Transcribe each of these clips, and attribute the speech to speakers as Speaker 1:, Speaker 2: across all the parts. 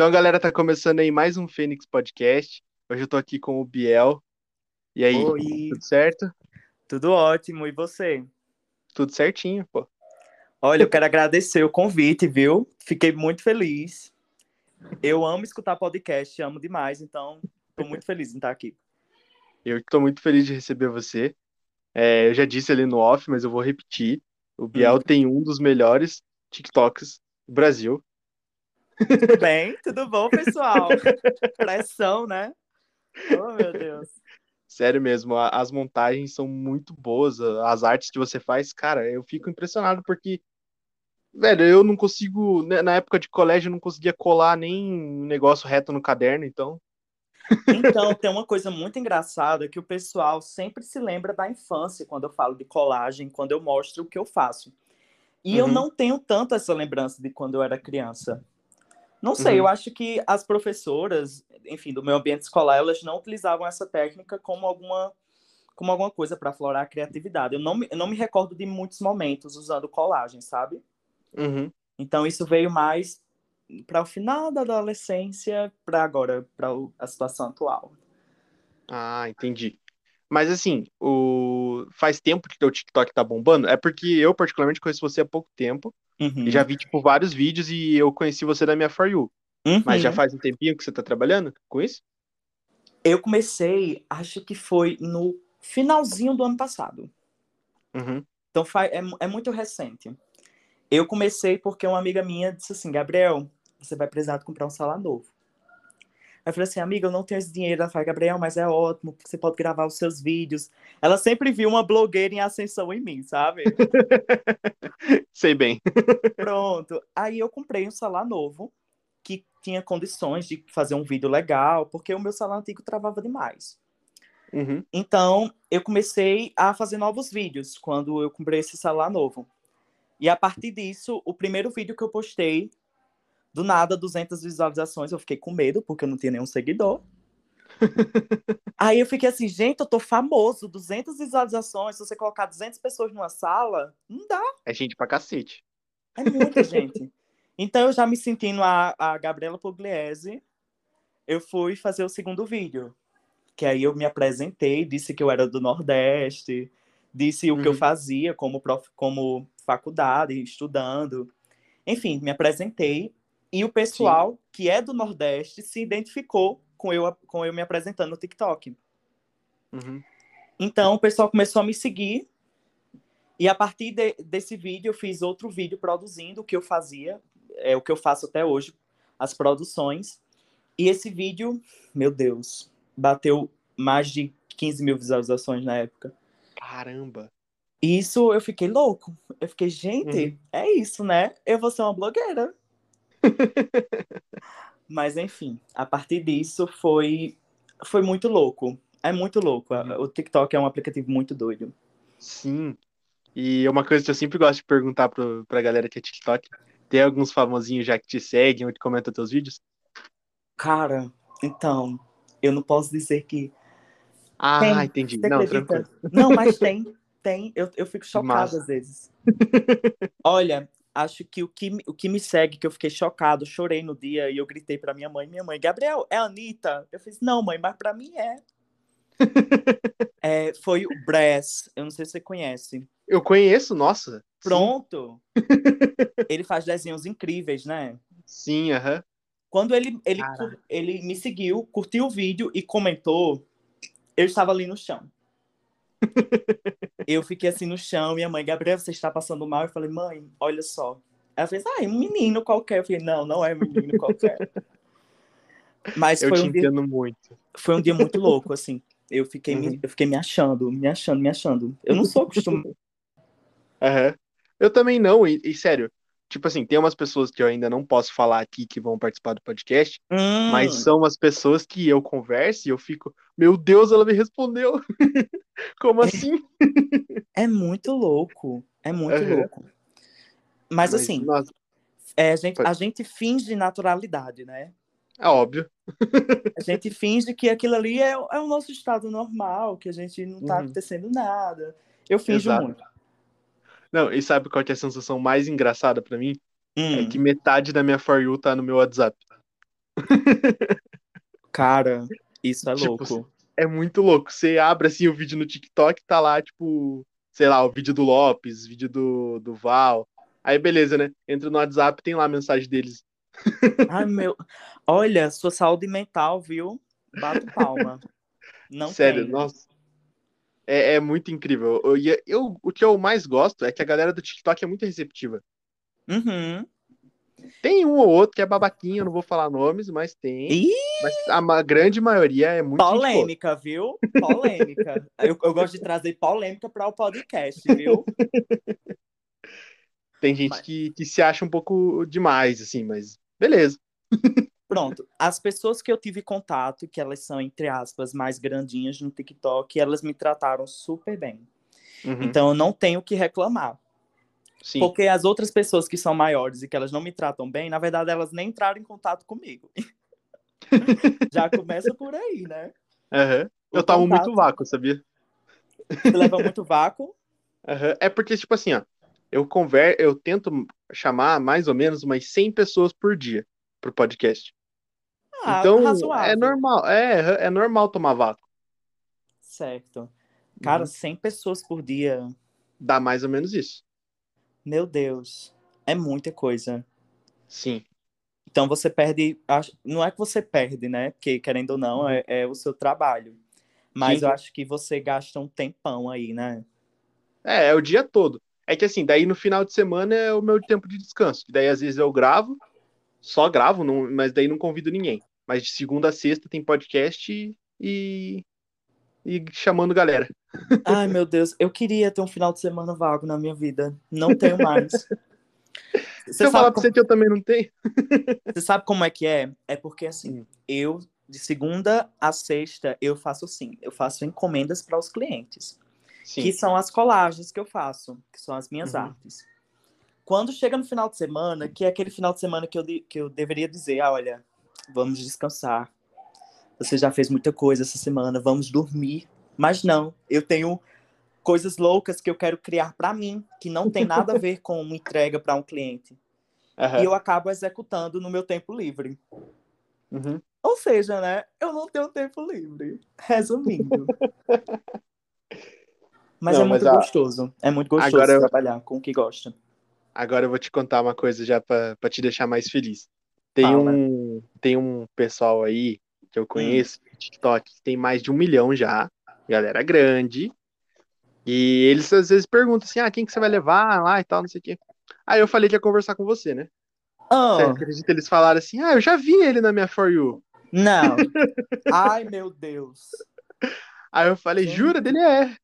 Speaker 1: Então, galera, tá começando aí mais um Fênix Podcast. Hoje eu tô aqui com o Biel. E aí,
Speaker 2: Oi,
Speaker 1: tudo certo?
Speaker 2: tudo ótimo. E você?
Speaker 1: Tudo certinho, pô.
Speaker 2: Olha, eu quero agradecer o convite, viu? Fiquei muito feliz. Eu amo escutar podcast, amo demais, então tô muito feliz em estar aqui.
Speaker 1: Eu tô muito feliz de receber você. É, eu já disse ali no off, mas eu vou repetir. O Biel
Speaker 2: Hum.
Speaker 1: tem um dos melhores TikToks do Brasil.
Speaker 2: Tudo bem? Tudo bom, pessoal? Pressão, né? Oh, meu Deus.
Speaker 1: Sério mesmo, as montagens são muito boas, as artes que você faz, cara, eu fico impressionado porque, velho, eu não consigo, né, na época de colégio, eu não conseguia colar nem um negócio reto no caderno, então.
Speaker 2: Então, tem uma coisa muito engraçada que o pessoal sempre se lembra da infância quando eu falo de colagem, quando eu mostro o que eu faço. E eu
Speaker 1: Uhum.
Speaker 2: não tenho tanto essa lembrança de quando eu era criança. Não sei,
Speaker 1: Uhum.
Speaker 2: eu acho que as professoras, enfim, do meu ambiente escolar, elas não utilizavam essa técnica como alguma, como alguma coisa para aflorar a criatividade. Eu não, me- eu não me recordo de muitos momentos usando colagem, sabe?
Speaker 1: Uhum.
Speaker 2: Então isso veio mais para o final da adolescência, para agora, para a situação atual.
Speaker 1: Ah, entendi. Mas assim, o... faz tempo que teu TikTok tá bombando? É porque eu, particularmente, conheço você há pouco tempo.
Speaker 2: Uhum.
Speaker 1: E já vi, tipo, vários vídeos e eu conheci você da minha For You. Mas já
Speaker 2: Uhum.
Speaker 1: faz um tempinho que você tá trabalhando com isso?
Speaker 2: Eu comecei, acho que foi no finalzinho do ano passado.
Speaker 1: Uhum.
Speaker 2: Então é, é muito recente. Eu comecei porque uma amiga minha disse assim, Gabriel, você vai precisar de comprar um celular novo. Aí eu falei assim, amiga, eu não tenho esse dinheiro. Ela falou, Gabriel, mas é ótimo, porque você pode gravar os seus vídeos. Ela sempre viu uma blogueira em ascensão em mim, sabe?
Speaker 1: Sei bem.
Speaker 2: Pronto. Aí eu comprei um celular novo, que tinha condições de fazer um vídeo legal, porque o meu celular antigo travava demais.
Speaker 1: Uhum.
Speaker 2: Então, eu comecei a fazer novos vídeos quando eu comprei esse celular novo. E a partir disso, o primeiro vídeo que eu postei, do nada, 200 visualizações, eu fiquei com medo, porque eu não tinha nenhum seguidor. Aí eu fiquei assim, gente, eu tô famoso, 200 visualizações, se você colocar 200 pessoas numa sala, não dá,
Speaker 1: É gente pra cacete.
Speaker 2: é muita gente. Então, eu já me sentindo a, a Gabriela Pugliese, eu fui fazer o segundo vídeo. Que aí eu me apresentei, disse que eu era do Nordeste, disse o que eu
Speaker 1: Uhum.
Speaker 2: fazia como, prof, como faculdade, estudando. Enfim, me apresentei. E o pessoal que é do Nordeste se identificou com eu, com eu me apresentando no TikTok.
Speaker 1: Uhum.
Speaker 2: Então, o pessoal começou a me seguir. E a partir de- desse vídeo, eu fiz outro vídeo produzindo o que eu fazia, é o que eu faço até hoje, as produções. E esse vídeo, meu Deus, bateu mais de 15 mil visualizações na época.
Speaker 1: Caramba.
Speaker 2: E isso eu fiquei louco. Eu fiquei, gente,
Speaker 1: Uhum.
Speaker 2: é isso, né? Eu vou ser uma blogueira. Mas enfim, a partir disso foi foi muito louco. É muito louco.
Speaker 1: Uhum.
Speaker 2: O TikTok é um aplicativo muito doido.
Speaker 1: Sim. E uma coisa que eu sempre gosto de perguntar pro, pra galera que é TikTok, tem alguns famosinhos já que te seguem ou que comentam teus vídeos?
Speaker 2: Cara, então, eu não posso dizer que
Speaker 1: Ah,
Speaker 2: tem.
Speaker 1: entendi. Não,
Speaker 2: acredita?
Speaker 1: tranquilo.
Speaker 2: Não, mas tem, tem. Eu, eu fico chocada
Speaker 1: Massa.
Speaker 2: às vezes. Olha, acho que o que, me- o que me segue, que eu fiquei chocado, chorei no dia e eu gritei pra minha mãe, minha mãe, Gabriel, é a Anitta? Eu fiz, não, mãe, mas pra mim é. É, foi o Bress, eu não sei se você conhece.
Speaker 1: Eu conheço, nossa.
Speaker 2: Pronto. ele faz desenhos incríveis, né?
Speaker 1: Sim, aham.
Speaker 2: Quando ele, ele,
Speaker 1: Caraca.
Speaker 2: ele me seguiu, curtiu o vídeo e comentou, eu estava ali no chão. eu fiquei assim no chão, minha mãe, Gabriel, você está passando mal? Eu falei, mãe, olha só. Ela fez, ah, é um menino qualquer. Eu falei, não, não é um menino qualquer. Mas
Speaker 1: Eu
Speaker 2: foi
Speaker 1: te
Speaker 2: um, dia,
Speaker 1: entendo muito.
Speaker 2: foi um dia muito louco, assim. Eu fiquei, me,
Speaker 1: Uhum.
Speaker 2: eu fiquei me achando, me achando, me achando. Eu não sou acostumada.
Speaker 1: Aham. Eu também não, e, e sério, tipo assim, tem umas pessoas que eu ainda não posso falar aqui que vão participar do podcast, mas
Speaker 2: Hum,
Speaker 1: são umas pessoas que eu converso e eu fico, meu Deus, ela me respondeu. Como assim?
Speaker 2: é muito louco. É muito
Speaker 1: Aham.
Speaker 2: louco. Mas, assim,
Speaker 1: nossa,
Speaker 2: É, a, gente, a gente finge naturalidade, né?
Speaker 1: é óbvio.
Speaker 2: A gente finge que aquilo ali é, é o nosso estado normal, que a gente não tá
Speaker 1: Uhum.
Speaker 2: acontecendo nada. Eu finjo
Speaker 1: Exato.
Speaker 2: muito.
Speaker 1: Não, e sabe qual que é a sensação mais engraçada pra mim? É
Speaker 2: Hum.
Speaker 1: que metade da minha For You tá no meu WhatsApp.
Speaker 2: Cara, isso é
Speaker 1: Tipo,
Speaker 2: louco.
Speaker 1: É muito louco. Você abre assim o vídeo no TikTok, tá lá, tipo, sei lá, o vídeo do Lopes, vídeo do, do Val. Aí beleza, né? Entra no WhatsApp, tem lá a mensagem deles.
Speaker 2: Ai, meu. Olha, sua saúde mental, viu? Bato palma. Não
Speaker 1: Sério,
Speaker 2: tem.
Speaker 1: nossa. É, é muito incrível. Eu, eu, o que eu mais gosto é que a galera do TikTok é muito receptiva.
Speaker 2: Uhum.
Speaker 1: Tem um ou outro que é babaquinho, eu não vou falar nomes, mas tem.
Speaker 2: Ih,
Speaker 1: Mas a grande maioria é muito
Speaker 2: polêmica, viu? Polêmica. eu, eu gosto de trazer polêmica para o podcast, viu?
Speaker 1: Tem gente
Speaker 2: Mas-
Speaker 1: que, que se acha um pouco demais, assim, mas beleza.
Speaker 2: Pronto. As pessoas que eu tive contato, que elas são, entre aspas, mais grandinhas no TikTok, elas me trataram super bem.
Speaker 1: Uhum,
Speaker 2: Então eu não tenho o que reclamar.
Speaker 1: sim.
Speaker 2: Porque as outras pessoas que são maiores e que elas não me tratam bem, na verdade, elas nem entraram em contato comigo. Já começa por aí, né? O
Speaker 1: Eu
Speaker 2: contato.
Speaker 1: muito vácuo, sabia?
Speaker 2: Você leva muito vácuo.
Speaker 1: Aham. É porque, tipo assim, ó, eu conver... eu tento chamar mais ou menos umas 100 pessoas por dia pro podcast.
Speaker 2: Ah,
Speaker 1: então,
Speaker 2: razoável.
Speaker 1: é normal, é, é normal tomar vácuo.
Speaker 2: Certo. Cara,
Speaker 1: Uhum.
Speaker 2: 100 pessoas por dia.
Speaker 1: Dá mais ou menos isso.
Speaker 2: Meu Deus. É muita coisa.
Speaker 1: Sim.
Speaker 2: Então você perde. Não é que você perde, né? Porque, querendo ou não, é, é o seu trabalho. Mas
Speaker 1: Sim.
Speaker 2: eu acho que você gasta um tempão aí, né?
Speaker 1: É, é o dia todo. É que assim, daí no final de semana é o meu tempo de descanso. Daí às vezes eu gravo, só gravo, não- mas daí não convido ninguém. Mas de segunda a sexta tem podcast e, e chamando galera.
Speaker 2: Ai, meu Deus. Eu queria ter um final de semana vago na minha vida. Não tenho mais. Você
Speaker 1: Se eu falar pra você que eu também não tenho.
Speaker 2: Você sabe como é que é? É porque assim,
Speaker 1: Hum.
Speaker 2: eu de segunda a sexta eu faço assim, eu faço encomendas para os clientes,
Speaker 1: Sim.
Speaker 2: que são as colagens que eu faço, que são as minhas
Speaker 1: Uhum.
Speaker 2: artes. Quando chega no final de semana, que é aquele final de semana que eu, que eu deveria dizer, ah, olha, vamos descansar. Você já fez muita coisa essa semana, vamos dormir. Mas não, eu tenho coisas loucas que eu quero criar para mim, que não tem nada a ver com uma entrega para um cliente.
Speaker 1: Aham.
Speaker 2: E eu acabo executando no meu tempo livre.
Speaker 1: Uhum.
Speaker 2: Ou seja, né? Eu não tenho tempo livre. Resumindo. Mas
Speaker 1: Não,
Speaker 2: é muito
Speaker 1: mas
Speaker 2: gostoso. É muito gostoso
Speaker 1: Agora eu-
Speaker 2: trabalhar com o que gosta.
Speaker 1: Agora eu vou te contar uma coisa já pra te deixar mais feliz. Tem
Speaker 2: Fala.
Speaker 1: um, tem um pessoal aí que eu conheço, no TikTok, que tem mais de um milhão já, galera grande, e eles às vezes perguntam assim, ah, quem que você vai levar lá e tal, não sei o quê. Aí eu falei que ia conversar com você, né? Você
Speaker 2: Ah,
Speaker 1: acredita eles falaram assim, ah, eu já vi ele na minha For You.
Speaker 2: não. Ai, meu Deus.
Speaker 1: Aí eu falei,
Speaker 2: Gente.
Speaker 1: jura? Dele é.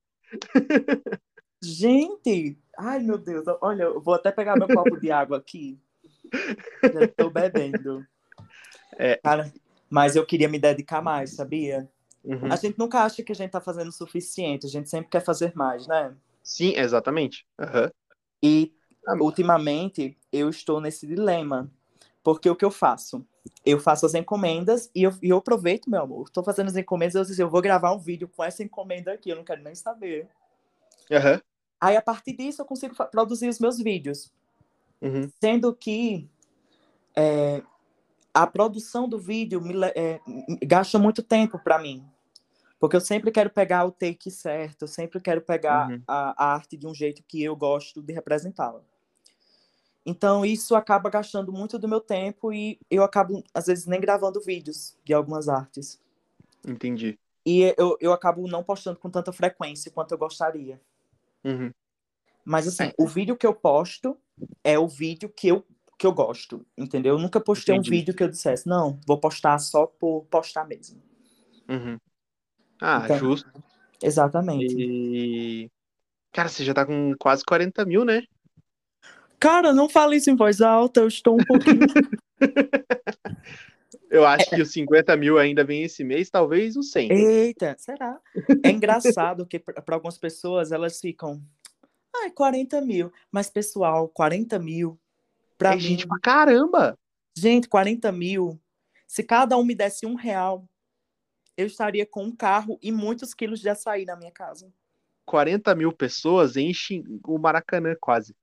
Speaker 2: Gente! Ai, meu Deus. Olha, eu vou até pegar meu copo de água aqui. Já tô bebendo.
Speaker 1: É.
Speaker 2: Cara, mas eu queria me dedicar mais, sabia?
Speaker 1: Uhum.
Speaker 2: A gente nunca acha que a gente tá fazendo o suficiente. A gente sempre quer fazer mais, né?
Speaker 1: Sim, exatamente. Aham.
Speaker 2: E
Speaker 1: Ah,
Speaker 2: ultimamente eu estou nesse dilema. Porque o que eu faço? Eu faço as encomendas e eu, e eu aproveito, meu amor. Estou fazendo as encomendas e eu disse, eu vou gravar um vídeo com essa encomenda aqui, eu não quero nem saber.
Speaker 1: Aham.
Speaker 2: Aí, a partir disso, eu consigo produzir os meus vídeos.
Speaker 1: Uhum.
Speaker 2: Sendo que é, a produção do vídeo me é, gasta muito tempo para mim. Porque eu sempre quero pegar o take certo, eu sempre quero pegar
Speaker 1: Uhum.
Speaker 2: a, a arte de um jeito que eu gosto de representá-la. Então, isso acaba gastando muito do meu tempo e eu acabo, às vezes, nem gravando vídeos de algumas artes.
Speaker 1: Entendi.
Speaker 2: E eu, eu acabo não postando com tanta frequência quanto eu gostaria.
Speaker 1: Uhum.
Speaker 2: Mas assim,
Speaker 1: É.
Speaker 2: o vídeo que eu posto é o vídeo que eu, que eu gosto, entendeu? Eu nunca postei
Speaker 1: Entendi.
Speaker 2: um vídeo que eu dissesse, não, vou postar só por postar mesmo.
Speaker 1: Uhum. Ah,
Speaker 2: Então,
Speaker 1: justo.
Speaker 2: Exatamente.
Speaker 1: E. Cara, você já tá com quase 40 mil, né?
Speaker 2: Cara, não fale isso em voz alta, eu estou um pouquinho.
Speaker 1: Eu acho que os 50 mil ainda vem esse mês, talvez os 100.
Speaker 2: Eita, será? É engraçado que para algumas pessoas elas ficam. Ai, 40 mil. Mas, pessoal, 40 mil. Pra
Speaker 1: é
Speaker 2: mim,
Speaker 1: gente pra caramba!
Speaker 2: Gente, 40 mil. Se cada um me desse um real, eu estaria com um carro e muitos quilos de açaí na minha casa.
Speaker 1: 40 mil pessoas enchem o Maracanã quase.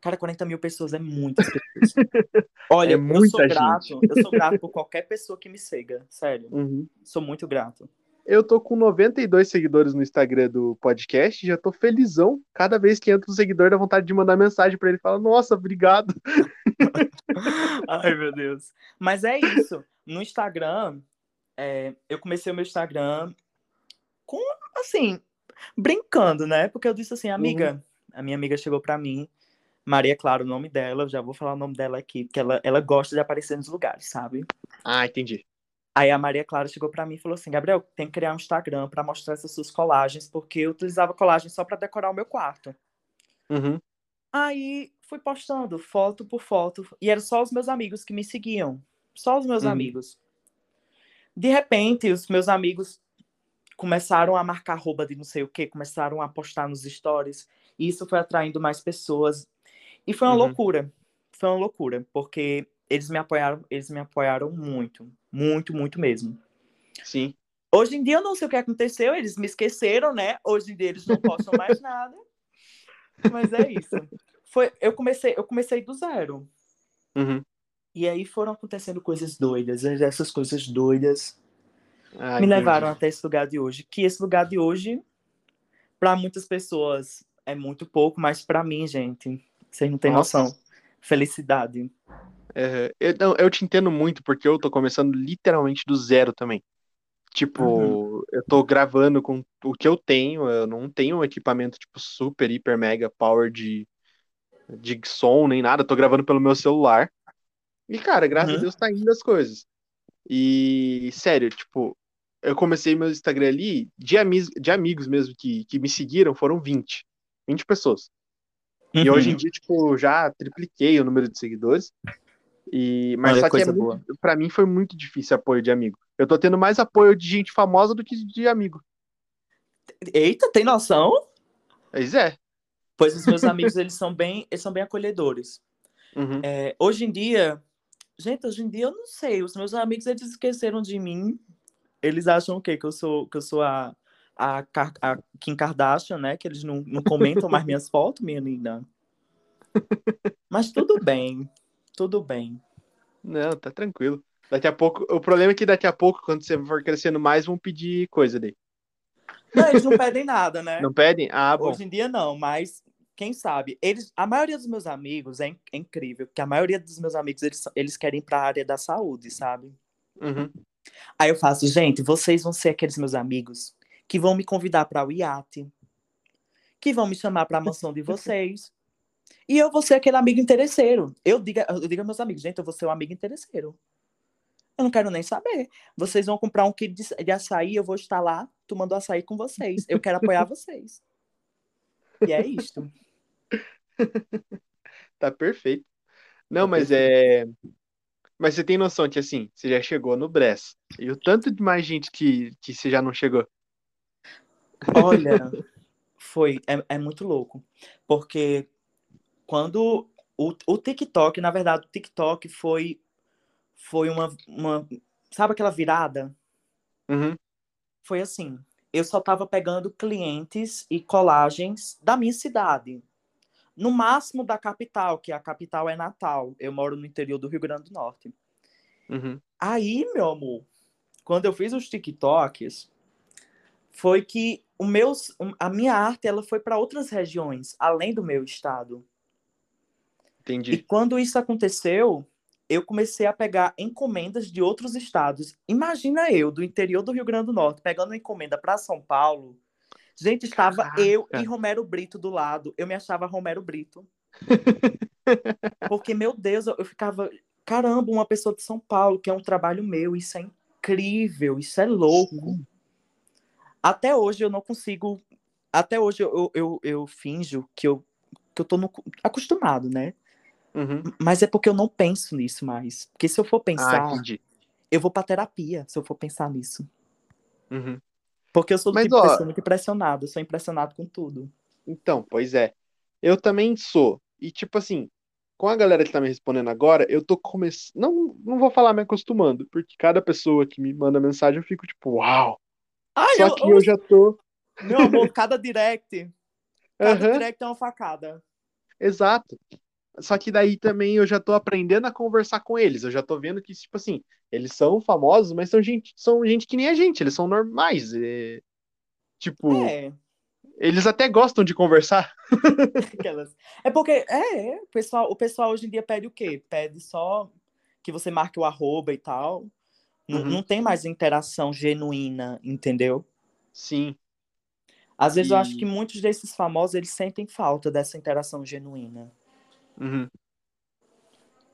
Speaker 2: Cara, 40 mil pessoas é muitas pessoas. Olha,
Speaker 1: É
Speaker 2: eu
Speaker 1: muita
Speaker 2: sou grato. Eu sou grato por qualquer pessoa que me siga. Sério.
Speaker 1: Uhum.
Speaker 2: Sou muito grato.
Speaker 1: Eu tô com 92 seguidores no Instagram do podcast, já tô felizão. Cada vez que entra um seguidor, dá vontade de mandar mensagem pra ele. Fala, nossa, obrigado.
Speaker 2: Ai, meu Deus. Mas é isso. No Instagram, é, eu comecei o meu Instagram com, assim, brincando, né? Porque eu disse assim, amiga, a minha amiga chegou pra mim, Maria Clara, o nome dela, já vou falar o nome dela aqui, porque ela, ela gosta de aparecer nos lugares, sabe?
Speaker 1: Ah, entendi.
Speaker 2: Aí a Maria Clara chegou pra mim e falou assim: Gabriel, tem que criar um Instagram pra mostrar essas suas colagens, porque eu utilizava colagem só pra decorar o meu quarto.
Speaker 1: Uhum.
Speaker 2: Aí fui postando foto por foto, e eram só os meus amigos que me seguiam. Só os meus
Speaker 1: Uhum.
Speaker 2: amigos. De repente, os meus amigos começaram a marcar arroba de não sei o que, começaram a postar nos stories, e isso foi atraindo mais pessoas. E foi uma
Speaker 1: Uhum.
Speaker 2: loucura. Foi uma loucura, porque eles me apoiaram, eles me apoiaram muito, muito, muito mesmo.
Speaker 1: Sim.
Speaker 2: Hoje em dia eu não sei o que aconteceu, eles me esqueceram, né? Hoje em dia eles não postam mais nada. Mas é isso. Foi, eu comecei, eu comecei do zero.
Speaker 1: Uhum.
Speaker 2: E aí foram acontecendo coisas doidas. Essas coisas doidas
Speaker 1: Ah,
Speaker 2: me levaram até esse lugar de hoje. Que esse lugar de hoje, para muitas pessoas, é muito pouco, mas para mim, gente, vocês não têm
Speaker 1: Nossa.
Speaker 2: noção. Felicidade.
Speaker 1: É, eu, não, eu te entendo muito, porque eu tô começando literalmente do zero também. Tipo,
Speaker 2: Uhum.
Speaker 1: eu tô gravando com o que eu tenho, eu não tenho um equipamento, tipo, super, hiper, mega power de, de som, nem nada, eu tô gravando pelo meu celular. E, cara, graças
Speaker 2: Uhum.
Speaker 1: a Deus tá indo as coisas. E, sério, tipo, eu comecei meu Instagram ali, de, ami de amigos mesmo que, que me seguiram, foram 20. 20 pessoas. E
Speaker 2: Uhum.
Speaker 1: hoje em dia, tipo, já tripliquei o número de seguidores. E, mas
Speaker 2: Olha,
Speaker 1: só que é muito, pra mim foi muito difícil apoio de amigo. Eu tô tendo mais apoio de gente famosa do que de amigo.
Speaker 2: Eita, tem noção?
Speaker 1: Pois é.
Speaker 2: Pois os meus amigos, eles são bem, eles são bem acolhedores.
Speaker 1: Uhum.
Speaker 2: É, hoje em dia, gente, hoje em dia eu não sei. Os meus amigos eles esqueceram de mim. Eles acham o quê? Que eu sou, que eu sou a, a, a Kim Kardashian, né? Que eles não, não comentam mais minhas fotos, minha linda. Mas tudo bem, tudo bem.
Speaker 1: Não, tá tranquilo. Daqui a pouco. O problema é que daqui a pouco, quando você for crescendo mais, vão pedir coisa daí.
Speaker 2: Não, eles não pedem nada, né?
Speaker 1: Não pedem? Ah, bom.
Speaker 2: Hoje em dia não, mas quem sabe? Eles, a maioria dos meus amigos é, in- é incrível, porque a maioria dos meus amigos eles, eles querem ir para a área da saúde, sabe?
Speaker 1: Uhum.
Speaker 2: Aí eu faço, gente, vocês vão ser aqueles meus amigos que vão me convidar para o iate, que vão me chamar para a mansão de vocês. E eu vou ser aquele amigo interesseiro. Eu digo, eu digo aos meus amigos, gente, eu vou ser um amigo interesseiro. Eu não quero nem saber. Vocês vão comprar um quilo de, de açaí, eu vou estar lá tomando açaí com vocês. Eu quero apoiar vocês. E é isto.
Speaker 1: Tá perfeito. Não,
Speaker 2: Tá
Speaker 1: mas é. Mas você tem noção que assim, você já chegou no Bress. E o tanto de mais gente que, que você já não chegou.
Speaker 2: Olha, foi, é, é muito louco. Porque quando o, o TikTok, na verdade, o TikTok foi, foi uma, uma. Sabe aquela virada?
Speaker 1: Uhum.
Speaker 2: Foi assim. Eu só estava pegando clientes e colagens da minha cidade. No máximo da capital, que a capital é Natal. Eu moro no interior do Rio Grande do Norte.
Speaker 1: Uhum.
Speaker 2: Aí, meu amor, quando eu fiz os TikToks, foi que o meu, a minha arte ela foi para outras regiões, além do meu estado. E
Speaker 1: Entendi.
Speaker 2: quando isso aconteceu, eu comecei a pegar encomendas de outros estados. Imagina eu, do interior do Rio Grande do Norte, pegando uma encomenda para São Paulo. Gente, estava
Speaker 1: Caraca.
Speaker 2: eu e Romero Brito do lado. Eu me achava Romero Brito. Porque, meu Deus, eu, eu ficava. Caramba, uma pessoa de São Paulo, que é um trabalho meu, isso é incrível, isso é louco.
Speaker 1: Sim.
Speaker 2: Até hoje eu não consigo. Até hoje eu, eu, eu, eu finjo que eu, que eu tô no- acostumado, né?
Speaker 1: Uhum.
Speaker 2: Mas é porque eu não penso nisso mais. Porque se eu for
Speaker 1: Ah,
Speaker 2: pensar,
Speaker 1: entendi.
Speaker 2: eu vou pra terapia se eu for pensar nisso.
Speaker 1: Uhum.
Speaker 2: Porque eu sou do
Speaker 1: Mas,
Speaker 2: tipo
Speaker 1: ó-
Speaker 2: pessoa muito impressionado, eu sou impressionado com tudo.
Speaker 1: Então, pois é. Eu também sou. E tipo assim, com a galera que tá me respondendo agora, eu tô começando. Não, não vou falar me acostumando, porque cada pessoa que me manda mensagem eu fico tipo, uau!
Speaker 2: Ai,
Speaker 1: Só
Speaker 2: eu,
Speaker 1: que eu já tô.
Speaker 2: Meu amor, cada direct. Cada
Speaker 1: Aham,
Speaker 2: direct é uma facada.
Speaker 1: exato. Só que daí também eu já tô aprendendo a conversar com eles. Eu já tô vendo que, tipo assim, eles são famosos, mas são gente, são gente que nem a gente, eles são normais. É... Tipo,
Speaker 2: É,
Speaker 1: eles até gostam de conversar.
Speaker 2: aquelas. É porque, é, é, o pessoal, o pessoal hoje em dia pede o quê? Pede só que você marque o arroba e tal. Não-
Speaker 1: Uhum.
Speaker 2: Não tem mais interação genuína, entendeu?
Speaker 1: Sim.
Speaker 2: Às vezes eu
Speaker 1: E-
Speaker 2: acho que muitos desses famosos, eles sentem falta dessa interação genuína.
Speaker 1: Uhum.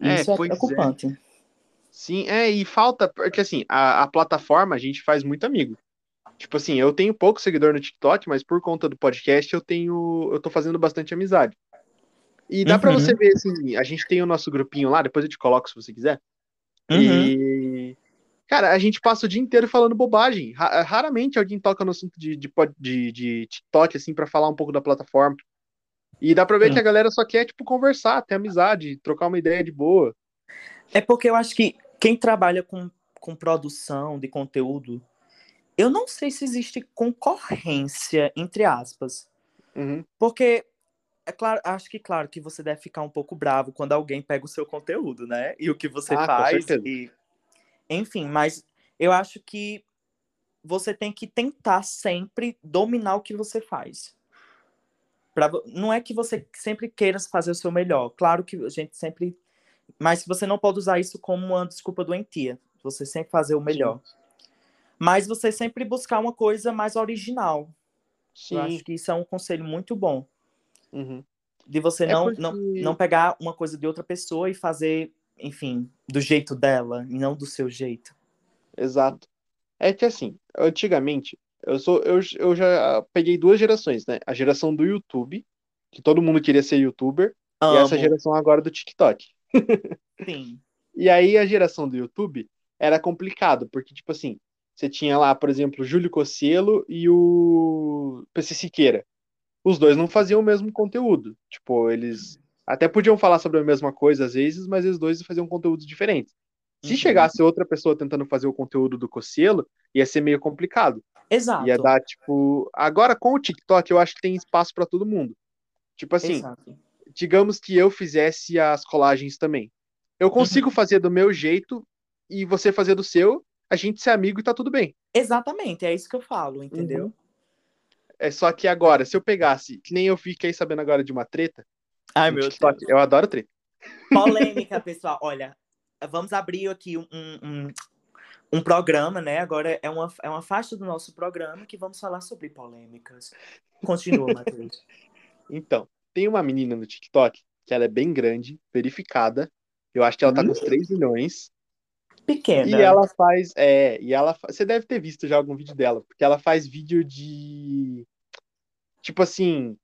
Speaker 1: É,
Speaker 2: isso é
Speaker 1: é.
Speaker 2: preocupante.
Speaker 1: Sim, é, e falta, porque assim, a, a plataforma a gente faz muito amigo. Tipo assim, eu tenho pouco seguidor no TikTok, mas por conta do podcast eu tenho, eu tô fazendo bastante amizade. E dá pra
Speaker 2: Uhum.
Speaker 1: você ver, assim, a gente tem o nosso grupinho lá, depois eu te coloco se você quiser.
Speaker 2: Uhum.
Speaker 1: E, cara, a gente passa o dia inteiro falando bobagem. Ra- raramente alguém toca no assunto de, de, de, de TikTok, assim, pra falar um pouco da plataforma. E dá pra ver
Speaker 2: Sim.
Speaker 1: que a galera só quer, tipo, conversar, ter amizade, trocar uma ideia de boa.
Speaker 2: É porque eu acho que quem trabalha com, com produção de conteúdo, eu não sei se existe concorrência, entre aspas.
Speaker 1: Uhum.
Speaker 2: Porque, é claro, acho que claro que você deve ficar um pouco bravo quando alguém pega o seu conteúdo, né? E o que você
Speaker 1: Ah,
Speaker 2: faz. E... Enfim, mas eu acho que você tem que tentar sempre dominar o que você faz. Pra... Não é que você sempre queira fazer o seu melhor. Claro que a gente sempre. Mas você não pode usar isso como uma desculpa doentia. Você sempre fazer o melhor. Mas você sempre buscar uma coisa mais original. Eu
Speaker 1: Sim.
Speaker 2: acho que isso é um conselho muito bom.
Speaker 1: Uhum.
Speaker 2: De você
Speaker 1: É
Speaker 2: não,
Speaker 1: porque-
Speaker 2: não, não pegar uma coisa de outra pessoa e fazer, enfim, do jeito dela e não do seu jeito.
Speaker 1: Exato. É que assim, antigamente, eu sou, eu, eu já peguei duas gerações, né? A geração do YouTube, que todo mundo queria ser youtuber, e essa
Speaker 2: Amo,
Speaker 1: geração agora do TikTok.
Speaker 2: sim.
Speaker 1: E aí a geração do YouTube era complicado, porque, tipo assim, você tinha lá, por exemplo, o Júlio Cocielo e o PC Siqueira. Os dois não faziam o mesmo conteúdo. Tipo, eles até podiam falar sobre a mesma coisa às vezes, mas os dois faziam conteúdos diferentes. Se
Speaker 2: Uhum.
Speaker 1: chegasse outra pessoa tentando fazer o conteúdo do Cocielo, ia ser meio complicado.
Speaker 2: Exato.
Speaker 1: Ia dar, tipo. Agora, com o TikTok, eu acho que tem espaço pra todo mundo. Tipo assim,
Speaker 2: Exato.
Speaker 1: digamos que eu fizesse as colagens também. Eu consigo fazer do meu jeito e você fazer do seu, a gente ser amigo e tá tudo bem.
Speaker 2: Exatamente, é isso que eu falo, entendeu?
Speaker 1: Uhum. É só que agora, se eu pegasse, que nem eu fiquei sabendo agora de uma treta
Speaker 2: Ai, meu
Speaker 1: TikTok,
Speaker 2: Deus.
Speaker 1: eu adoro treta.
Speaker 2: Polêmica, pessoal. Olha, vamos abrir aqui um, um, um programa, né? Agora é uma, é uma faixa do nosso programa que vamos falar sobre polêmicas. Continua, Matheus.
Speaker 1: Então, tem uma menina no TikTok que ela é bem grande, verificada. Eu acho que ela tá com uns 3 milhões.
Speaker 2: Pequena.
Speaker 1: E ela faz. É, e ela. Você deve ter visto já algum vídeo dela, porque ela faz vídeo de. Tipo assim.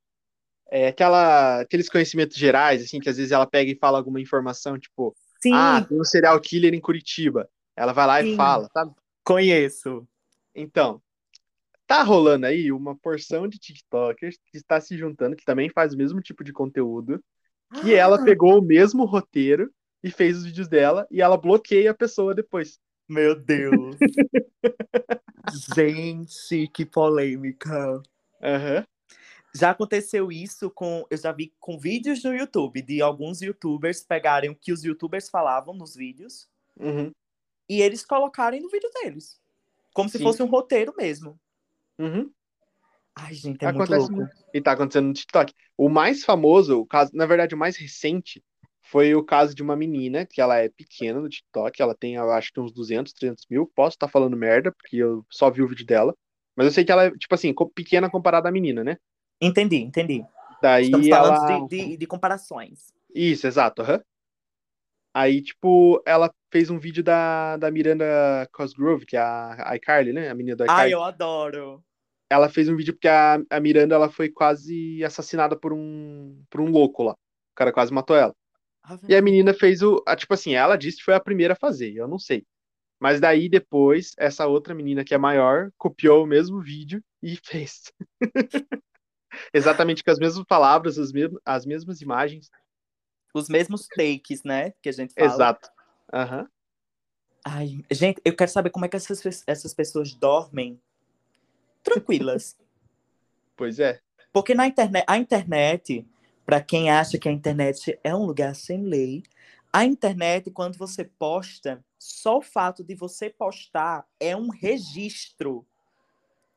Speaker 1: É, aquela, aqueles conhecimentos gerais, assim, que às vezes ela pega e fala alguma informação, tipo,
Speaker 2: Sim,
Speaker 1: ah, tem um serial killer em Curitiba. Ela vai lá
Speaker 2: Sim.
Speaker 1: e fala, sabe?
Speaker 2: conheço.
Speaker 1: Então, tá rolando aí uma porção de TikTokers que está se juntando, que também faz o mesmo tipo de conteúdo, que ela pegou o mesmo roteiro e fez os vídeos dela e ela bloqueia a pessoa depois.
Speaker 2: Meu Deus. Gente, que polêmica.
Speaker 1: Aham.
Speaker 2: Já aconteceu isso com. Eu já vi com vídeos no YouTube de alguns youtubers pegarem o que os youtubers falavam nos vídeos
Speaker 1: Uhum.
Speaker 2: E eles colocarem no vídeo deles. Como se
Speaker 1: Sim.
Speaker 2: fosse um roteiro mesmo.
Speaker 1: Uhum.
Speaker 2: Ai, gente, é
Speaker 1: Acontece
Speaker 2: muito louco.
Speaker 1: E tá acontecendo no TikTok. O mais famoso, o caso, na verdade, o mais recente, foi o caso de uma menina, que ela é pequena no TikTok, ela tem, eu acho que uns 200, 300 mil. Posso estar falando merda, porque eu só vi o vídeo dela. Mas eu sei que ela é, tipo assim, pequena comparada à menina, né?
Speaker 2: Entendi, entendi.
Speaker 1: Daí
Speaker 2: Estamos
Speaker 1: ela.
Speaker 2: falando de, de, de comparações.
Speaker 1: Isso, exato, aham. Aí, tipo, ela fez um vídeo da, da Miranda Cosgrove, que é a a iCarly, né? A menina do
Speaker 2: Ai,
Speaker 1: iCarly.
Speaker 2: eu adoro.
Speaker 1: Ela fez um vídeo porque a, a Miranda, ela foi quase assassinada por um, por um louco lá. O cara quase matou ela. E a menina fez o. a- Tipo assim, ela disse que foi a primeira a fazer, eu não sei. Mas daí depois, essa outra menina que é maior copiou o mesmo vídeo e fez. Exatamente com as mesmas palavras, as, mesmas as mesmas imagens.
Speaker 2: Os mesmos takes, né? Que a gente fala.
Speaker 1: Exato. Aham.
Speaker 2: Ai, gente, eu quero saber como é que essas, essas pessoas dormem tranquilas.
Speaker 1: Pois é.
Speaker 2: Porque na internet, a internet, para quem acha que a internet é um lugar sem lei, a internet, quando você posta, só o fato de você postar é um registro.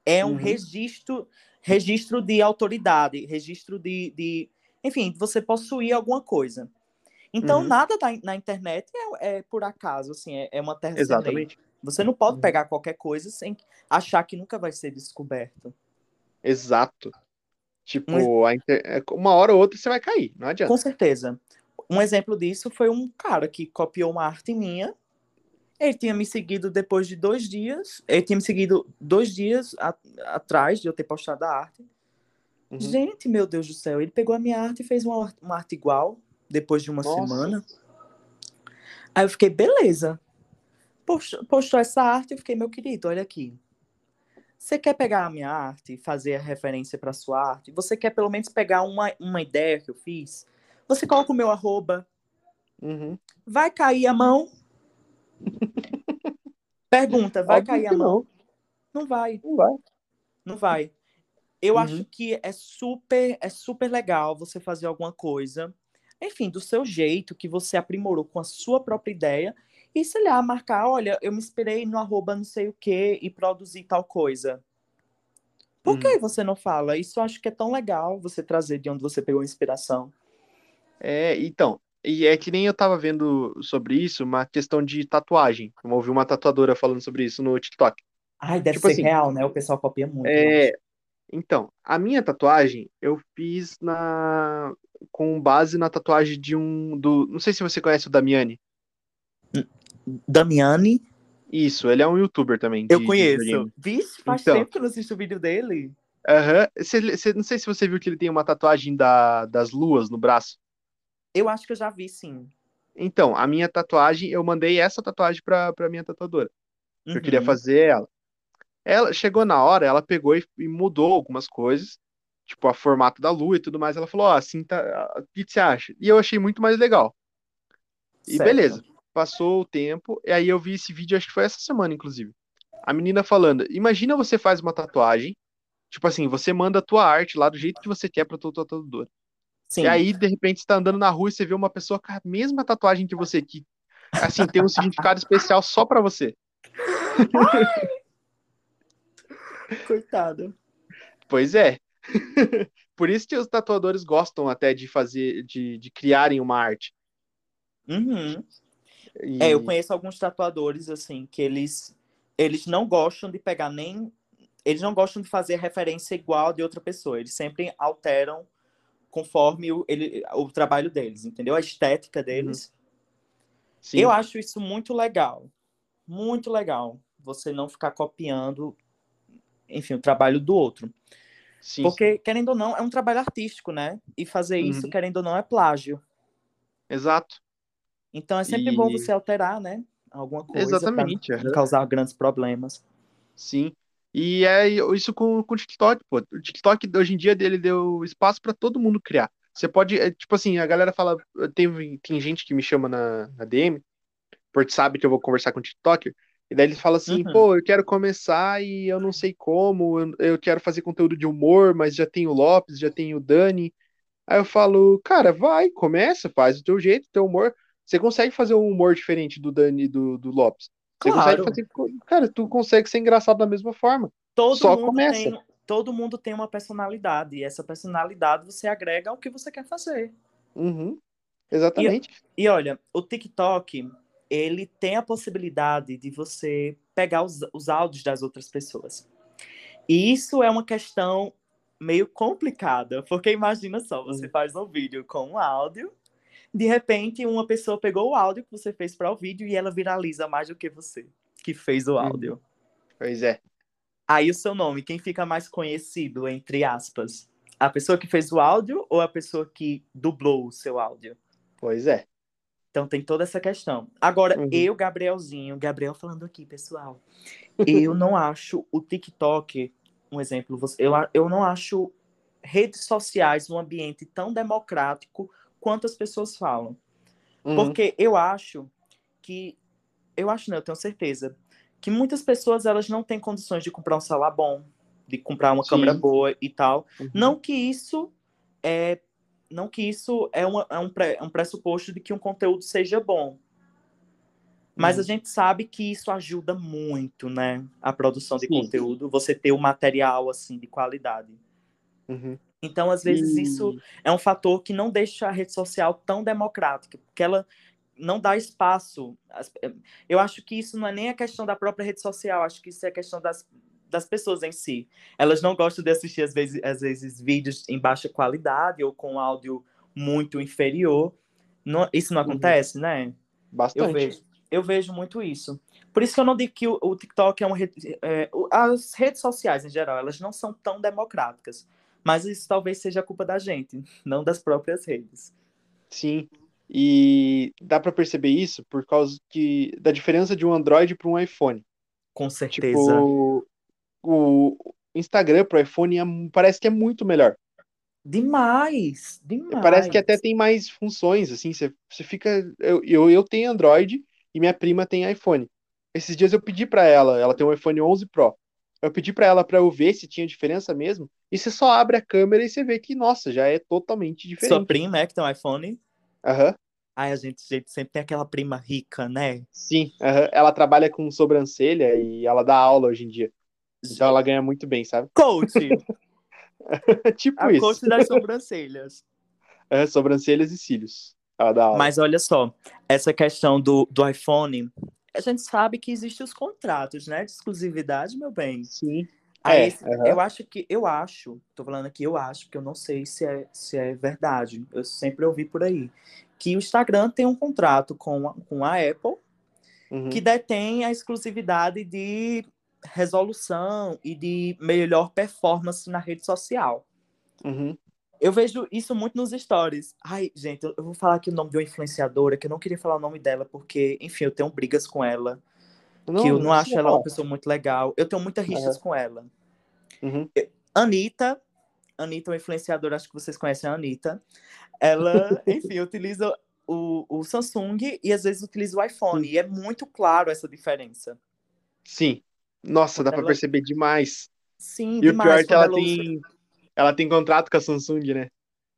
Speaker 2: É um uhum. registro, registro de autoridade, registro de, de, enfim, você possuir alguma coisa. Então, uhum. nada da, na internet é, é, por acaso, assim, é, é uma terra Exatamente. Você não pode uhum. pegar qualquer coisa sem achar que nunca vai ser descoberto.
Speaker 1: Exato. Tipo, inter... É, uma hora ou outra você vai cair, não adianta.
Speaker 2: Com certeza. Um exemplo disso foi um cara que copiou uma arte minha. Ele tinha me seguido depois de dois dias. Ele tinha me seguido dois dias a... atrás de eu ter postado a arte. Uhum. Gente, meu Deus do céu. Ele pegou a minha arte e fez uma, uma arte igual depois de uma Nossa. semana. Aí eu fiquei, beleza. Postou, postou essa arte, eu fiquei, meu querido, olha aqui. Você quer pegar a minha arte e fazer a referência para sua arte? Você quer pelo menos pegar uma, uma ideia que eu fiz? Você coloca o meu arroba.
Speaker 1: Uhum.
Speaker 2: Vai cair a mão? Pergunta, vai Óbvio cair a mão? Não. não vai.
Speaker 1: Não vai.
Speaker 2: Não vai. Eu uhum. acho que é super, é super legal você fazer alguma coisa, enfim, do seu jeito, que você aprimorou com a sua própria ideia, e sei lá, marcar, olha, eu me inspirei no arroba não sei o que e produzi tal coisa. Por que uhum. você não fala? Isso eu acho que é tão legal você trazer de onde você pegou a inspiração.
Speaker 1: É, então, e é que nem eu tava vendo sobre isso, uma questão de tatuagem. Eu ouvi uma tatuadora falando sobre isso no TikTok.
Speaker 2: Ai, deve tipo ser assim, real, né? O pessoal copia muito.
Speaker 1: É, então, a minha tatuagem eu fiz na com base na tatuagem de um do, não sei se você conhece o Damiani.
Speaker 2: Damiani?
Speaker 1: Isso, ele é um youtuber também.
Speaker 2: Eu conheço. Vixe, faz então, tempo que eu não assisto o vídeo dele.
Speaker 1: Aham. Uhum. Não sei se você viu que ele tem uma tatuagem da, das luas no braço.
Speaker 2: Eu acho que eu já vi, sim.
Speaker 1: Então, a minha tatuagem, eu mandei essa tatuagem pra, pra minha tatuadora. Uhum. Eu queria uhum. fazer ela. Ela chegou na hora, ela pegou e, e mudou algumas coisas, tipo a formato da lua e tudo mais. Ela falou: Ó, oh, assim tá. O que você acha? E eu achei muito mais legal. E certo. beleza. Passou o tempo, e aí eu vi esse vídeo, acho que foi essa semana, inclusive. A menina falando: Imagina você faz uma tatuagem, tipo assim, você manda a tua arte lá do jeito que você quer pra tua tatuadora. Sim. E aí, de repente, você tá andando na rua e você vê uma pessoa com a mesma tatuagem que você, que, assim, tem um significado especial só pra você.
Speaker 2: Coitado.
Speaker 1: Pois é. Por isso que os tatuadores gostam até de fazer, de, de criarem uma arte.
Speaker 2: Uhum. E... É, eu conheço alguns tatuadores, assim, que eles, eles não gostam de pegar nem. Eles não gostam de fazer referência igual de outra pessoa. Eles sempre alteram conforme o, ele, o trabalho deles, entendeu? A estética uhum. deles. Uhum. Eu acho isso muito legal. Muito legal. Você não ficar copiando, enfim, o trabalho do outro. Sim, Porque, sim. querendo ou não, é um trabalho artístico, né? E fazer uhum. isso, querendo ou não, é plágio.
Speaker 1: Exato.
Speaker 2: Então é sempre e... bom você alterar, né? Alguma coisa.
Speaker 1: Exatamente.
Speaker 2: Pra causar grandes problemas.
Speaker 1: Sim. E é isso com, com o TikTok, pô. O TikTok hoje em dia dele deu espaço para todo mundo criar. Você pode, é, tipo assim, a galera fala, tem, tem gente que me chama na, na DM, porque sabe que eu vou conversar com o TikToker, e daí eles falam assim, uhum. pô, eu quero começar e eu não sei como, eu, eu quero fazer conteúdo de humor, mas já tem o Lopes, já tem o Dani. Aí eu falo, cara, vai, começa, faz o teu jeito, teu humor. Você consegue fazer um humor diferente do Dani e do, do Lopes. Você claro. consegue fazer. Cara, tu consegue ser engraçado da mesma forma. Todo Só mundo começa.
Speaker 2: Tem, todo mundo tem uma personalidade. E essa personalidade você agrega ao que você quer fazer.
Speaker 1: Uhum. Exatamente.
Speaker 2: E, e olha, o TikTok, ele tem a possibilidade de você pegar os, os áudios das outras pessoas. E isso é uma questão meio complicada, porque imagina só, você faz um vídeo com um áudio de repente uma pessoa pegou o áudio que você fez para o vídeo e ela viraliza mais do que você que fez o áudio.
Speaker 1: Pois é.
Speaker 2: Aí o seu nome, quem fica mais conhecido, entre aspas? A pessoa que fez o áudio ou a pessoa que dublou o seu áudio?
Speaker 1: Pois é.
Speaker 2: Então tem toda essa questão. Agora, uhum. eu, Gabrielzinho, Gabriel falando aqui, pessoal, eu não acho o TikTok, um exemplo, eu, eu não acho redes sociais um ambiente tão democrático quantas pessoas falam. Uhum. Porque eu acho que. Eu acho, não, eu tenho certeza. Que muitas pessoas elas não têm condições de comprar um celular bom, de comprar uma Sim. câmera boa e tal. Uhum. Não que isso é, não que isso é, uma, é um, pré, é um pressuposto de que um conteúdo seja bom. Mas
Speaker 1: Uhum.
Speaker 2: a gente sabe que isso ajuda muito, né? A produção de
Speaker 1: Sim.
Speaker 2: conteúdo, você ter o material, assim, de qualidade.
Speaker 1: Uhum.
Speaker 2: Então, às vezes, isso é um fator que não deixa a rede social tão democrática, porque ela não dá espaço. As- Eu acho que isso não é nem a questão da própria rede social, acho que isso é a questão das, das pessoas em si. Elas não gostam de assistir, às vezes, às vezes vídeos em baixa qualidade ou com áudio muito inferior. Não- isso não
Speaker 1: Uhum.
Speaker 2: acontece, né? Eu
Speaker 1: Bastante.
Speaker 2: vejo, eu vejo muito isso. Por isso que eu não digo que o, o TikTok é uma rede. é, as redes sociais, em geral, elas não são tão democráticas. Mas isso talvez seja culpa da gente, não das próprias redes.
Speaker 1: Sim. E dá pra perceber isso por causa que da diferença de um Android para um iPhone.
Speaker 2: Com certeza.
Speaker 1: Tipo, o Instagram pro iPhone é- parece que é muito melhor.
Speaker 2: Demais! Demais.
Speaker 1: Parece que até tem mais funções, assim, você, você fica. Eu, eu, eu tenho Android e minha prima tem iPhone. Esses dias eu pedi pra ela, ela tem um iPhone 11 Pro. Eu pedi pra ela pra eu ver se tinha diferença mesmo. E você só abre a câmera e você vê que, nossa, já é totalmente
Speaker 2: Sua
Speaker 1: diferente.
Speaker 2: prima é que tem um iPhone?
Speaker 1: Aham,
Speaker 2: Ai, a gente, a gente sempre tem aquela prima rica, né?
Speaker 1: sim. aham. Ela trabalha com sobrancelha e ela dá aula hoje em dia. Então ela ganha muito bem, sabe?
Speaker 2: Coach!
Speaker 1: tipo
Speaker 2: a
Speaker 1: isso.
Speaker 2: coach das sobrancelhas.
Speaker 1: É, sobrancelhas e cílios. Aula.
Speaker 2: Mas olha só, essa questão do, do iPhone, a gente sabe que existem os contratos, né? De exclusividade, meu bem.
Speaker 1: Sim. É,
Speaker 2: esse-
Speaker 1: aham.
Speaker 2: eu acho que, eu acho, tô falando aqui, eu acho, porque eu não sei se é, se é verdade. Eu sempre ouvi por aí. Que o Instagram tem um contrato com a, com a Apple
Speaker 1: Uhum.
Speaker 2: que detém a exclusividade de resolução e de melhor performance na rede social.
Speaker 1: Uhum.
Speaker 2: Eu vejo isso muito nos stories. Ai, gente, eu vou falar aqui o nome de uma influenciadora, que eu não queria falar o nome dela, porque, enfim, eu tenho brigas com ela, que eu não, acho
Speaker 1: precisa
Speaker 2: ela uma pessoa muito legal. Eu tenho muitas rixas com ela.
Speaker 1: Uhum.
Speaker 2: Anitta, Anitta, uma influenciadora, acho que vocês conhecem a Anitta. Ela, enfim, utiliza o, o Samsung e às vezes utiliza o iPhone. E é muito claro essa diferença.
Speaker 1: Sim. Nossa, dá pra
Speaker 2: Ela-
Speaker 1: perceber demais.
Speaker 2: Sim,
Speaker 1: E o
Speaker 2: demais.
Speaker 1: pior é que ela tem. Ela tem contrato com a Samsung, né?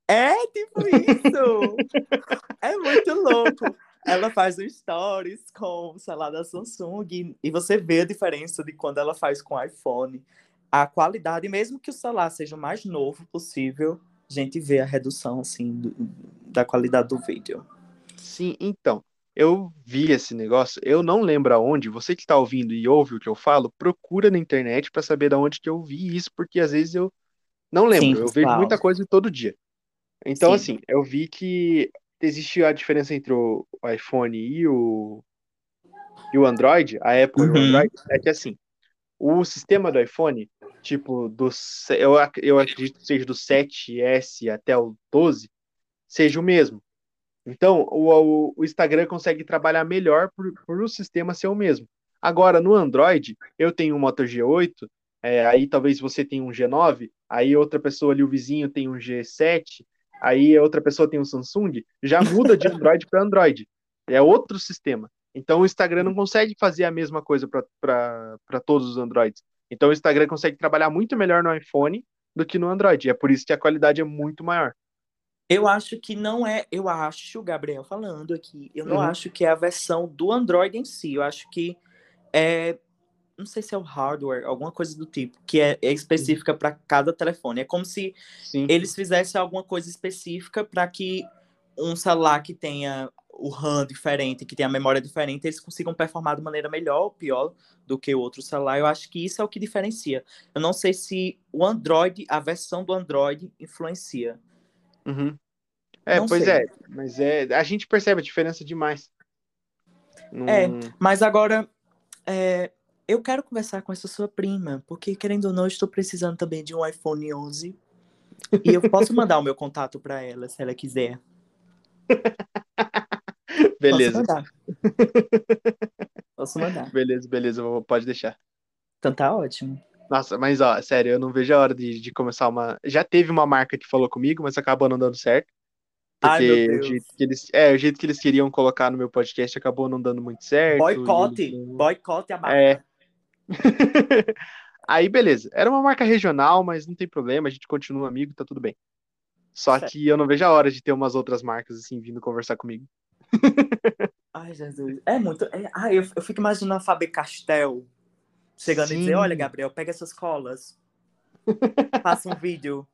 Speaker 2: É tipo isso! é muito louco. Ela faz um stories com o celular da Samsung e- você vê a diferença de quando ela faz com o iPhone. A qualidade, mesmo que o celular seja o mais novo possível, a gente vê a redução assim do- da qualidade do vídeo.
Speaker 1: Sim, então. Eu vi esse negócio, eu não lembro aonde. Você que está ouvindo e ouve o que eu falo, procura na internet pra saber da onde que eu vi isso, porque às vezes eu não lembro.
Speaker 2: Sim,
Speaker 1: eu vejo muita coisa todo dia. Então,
Speaker 2: Sim.
Speaker 1: assim, eu vi que existe a diferença entre o iPhone e o, e o Android, a Apple e o
Speaker 2: Uhum.
Speaker 1: Android, é que assim, o sistema do iPhone, tipo, do, eu, eu acredito que seja do 7S até o 12, seja o mesmo. Então, o, o, Instagram consegue trabalhar melhor por, por o sistema ser o mesmo. Agora, no Android, eu tenho um Moto G8, é, aí talvez você tenha um G9, aí outra pessoa ali, o vizinho, tem um G7, aí outra pessoa tem um Samsung, já muda de Android para Android. É outro sistema. Então, o Instagram não consegue fazer a mesma coisa para todos os Androids. Então, o Instagram consegue trabalhar muito melhor no iPhone do que no Android. É por isso que a qualidade é muito maior.
Speaker 2: Eu acho que não é. Eu acho, Gabriel falando aqui, eu não
Speaker 1: Uhum.
Speaker 2: acho que é a versão do Android em si. Eu acho que é. Não sei se é o hardware, alguma coisa do tipo, que é, é específica para cada telefone. É como se
Speaker 1: Sim.
Speaker 2: eles fizessem alguma coisa específica para que um celular que tenha o RAM diferente, que tenha a memória diferente, eles consigam performar de maneira melhor ou pior do que o outro celular. Eu acho que isso é o que diferencia. Eu não sei se o Android, a versão do Android, influencia.
Speaker 1: Uhum. É,
Speaker 2: Não
Speaker 1: pois
Speaker 2: sei.
Speaker 1: é, mas é, a gente percebe a diferença demais. Não-
Speaker 2: É. Mas agora, é, eu quero conversar com essa sua prima, porque querendo ou não, eu estou precisando também de um iPhone 11. E eu posso mandar o meu contato para ela, se ela quiser.
Speaker 1: beleza,
Speaker 2: Posso mandar. Posso mandar.
Speaker 1: beleza, beleza, pode deixar.
Speaker 2: Então tá ótimo.
Speaker 1: Nossa, mas ó, sério, eu não vejo a hora de, de começar uma. Já teve uma marca que falou comigo, mas acabou não dando certo.
Speaker 2: Ai, meu
Speaker 1: Porque o
Speaker 2: Deus.
Speaker 1: jeito que eles, é, o jeito que eles queriam colocar no meu podcast acabou não dando muito certo.
Speaker 2: Boicote.
Speaker 1: eles não-
Speaker 2: Boicote a marca.
Speaker 1: É. Aí, beleza. Era uma marca regional, mas não tem problema, a gente continua amigo, tá tudo bem. Só
Speaker 2: Certo.
Speaker 1: que eu não vejo a hora de ter umas outras marcas assim vindo conversar comigo.
Speaker 2: Ai, Jesus. É muito. É... Ai, eu, eu fico imaginando a Faber Castell chegando e dizer:
Speaker 1: Sim.
Speaker 2: Olha, Gabriel, pega essas colas. Faça um vídeo.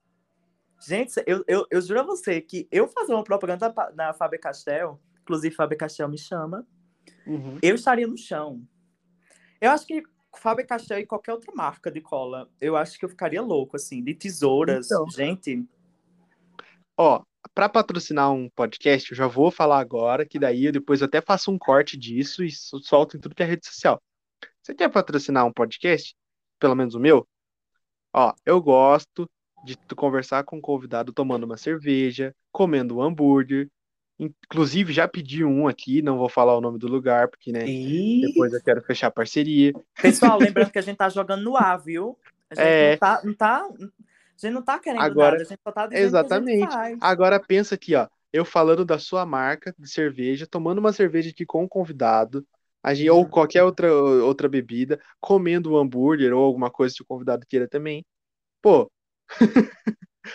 Speaker 2: Gente, eu, eu, eu juro a você que eu fazer uma propaganda pa- na Faber Castell, inclusive Faber Castell me chama,
Speaker 1: Uhum.
Speaker 2: eu estaria no chão. Eu acho que Faber Castell e qualquer outra marca de cola, eu acho que eu ficaria louco, assim, de tesouras.
Speaker 1: Então.
Speaker 2: Gente,
Speaker 1: Ó, pra patrocinar um podcast, eu já vou falar agora, que daí eu depois até faço um corte disso e so- solto em tudo que é rede social. Você quer patrocinar um podcast? Pelo menos o meu? Ó, eu gosto de conversar com um convidado tomando uma cerveja, comendo um hambúrguer. Inclusive, já pedi um aqui, não vou falar o nome do lugar, porque, né,
Speaker 2: e...
Speaker 1: depois eu quero fechar parceria.
Speaker 2: Pessoal, lembrando que a gente tá jogando no ar, viu? A gente
Speaker 1: É.
Speaker 2: não, tá, não tá. A gente não tá querendo
Speaker 1: Agora-
Speaker 2: nada, a gente só tá dizendo
Speaker 1: Exatamente. Agora pensa aqui, ó. Eu falando da sua marca de cerveja, tomando uma cerveja aqui com um convidado, gente, ou qualquer outra, outra bebida, comendo um hambúrguer ou alguma coisa que o convidado queira também. Pô,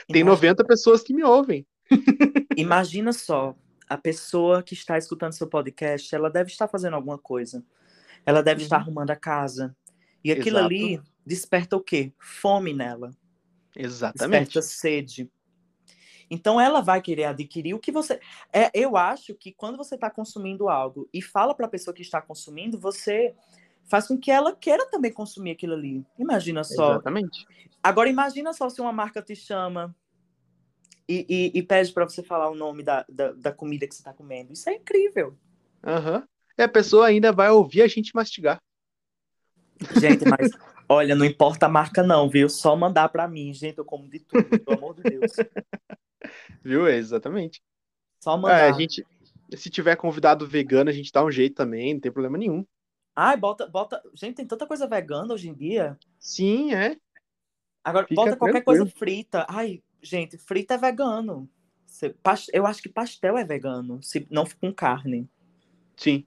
Speaker 1: tem
Speaker 2: Imagina-
Speaker 1: 90 pessoas que me ouvem.
Speaker 2: Imagina só, a pessoa que está escutando seu podcast, ela deve estar fazendo alguma coisa. Ela deve
Speaker 1: Uhum.
Speaker 2: estar arrumando a casa. E aquilo
Speaker 1: Exato.
Speaker 2: ali desperta o quê? Fome nela.
Speaker 1: Exatamente.
Speaker 2: Desperta sede. Então ela vai querer adquirir o que você. É, eu acho que quando você está consumindo algo e fala para a pessoa que está consumindo, você faz com que ela queira também consumir aquilo ali. Imagina só.
Speaker 1: Exatamente.
Speaker 2: Agora imagina só se uma marca te chama e, e- e pede para você falar o nome da, da, da comida que você está comendo. Isso é incrível.
Speaker 1: Aham. E a pessoa ainda vai ouvir a gente mastigar.
Speaker 2: Gente, mas olha, não importa a marca não, viu? Só mandar para mim, gente, eu como de tudo, pelo amor de Deus.
Speaker 1: Viu? É, Exatamente.
Speaker 2: Só
Speaker 1: É,
Speaker 2: mandar.
Speaker 1: a gente, se tiver convidado vegano, a gente dá um jeito também, não tem problema nenhum.
Speaker 2: Ai, bota, bota. Gente, tem tanta coisa vegana hoje em dia.
Speaker 1: Sim, é.
Speaker 2: Agora,
Speaker 1: Fica
Speaker 2: bota qualquer
Speaker 1: tranquilo.
Speaker 2: coisa frita. Ai, gente, frita é vegano. Eu acho que pastel é vegano, se não com carne.
Speaker 1: Sim.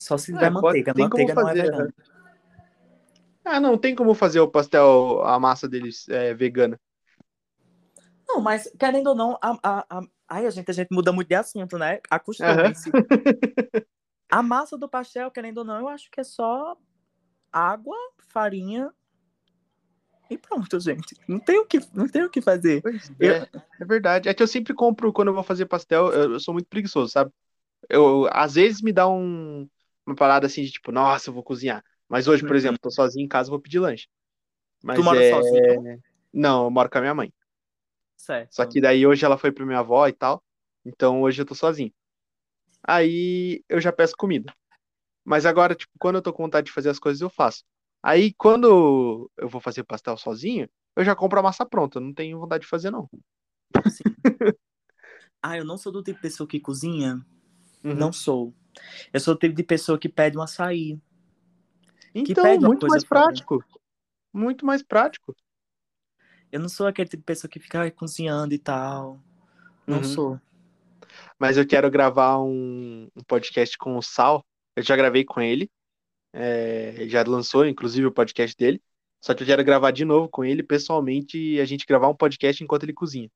Speaker 2: Só se
Speaker 1: É,
Speaker 2: tiver
Speaker 1: pode-
Speaker 2: manteiga.
Speaker 1: como
Speaker 2: Manteiga não é
Speaker 1: fazer,
Speaker 2: vegana.
Speaker 1: Ah, não, tem como fazer o pastel, a massa deles é, vegana.
Speaker 2: Não, mas querendo ou não, a, a, a... Ai, a gente, a gente muda muito de assunto, né? Acostumem-se. A massa do pastel, querendo ou não, eu acho que é só água, farinha e pronto, gente. Não tem o que, não tem o que fazer. Eu-
Speaker 1: é, é verdade. É que eu sempre compro, quando eu vou fazer pastel, eu, eu sou muito preguiçoso, sabe? Eu, às vezes me dá um, uma parada assim de tipo, nossa, eu vou cozinhar. Mas hoje, por
Speaker 2: Uhum.
Speaker 1: exemplo, tô sozinho em casa, vou pedir lanche. Mas
Speaker 2: tu mora
Speaker 1: é...
Speaker 2: sozinho?
Speaker 1: Não, eu moro com a minha mãe.
Speaker 2: Certo.
Speaker 1: Só que daí hoje ela foi pra minha avó e tal. Então hoje eu tô sozinho. Aí eu já peço comida. Mas agora, tipo, quando eu tô com vontade de fazer as coisas, eu faço. Aí quando eu vou fazer pastel sozinho, eu já compro a massa pronta. Eu não tenho vontade de fazer, não.
Speaker 2: Ah, eu não sou do tipo de pessoa que cozinha.
Speaker 1: Uhum.
Speaker 2: Não sou. Eu sou o tipo de pessoa que pede um açaí.
Speaker 1: Então, muito mais prático. Muito mais prático.
Speaker 2: Eu não sou aquele tipo de pessoa que fica cozinhando e tal. Não
Speaker 1: Uhum.
Speaker 2: sou.
Speaker 1: Mas eu quero gravar um, um podcast com o Sal. Eu já gravei com ele. É, já lançou, inclusive, o podcast dele. Só que eu quero gravar de novo com ele, pessoalmente, e a gente gravar um podcast enquanto ele cozinha.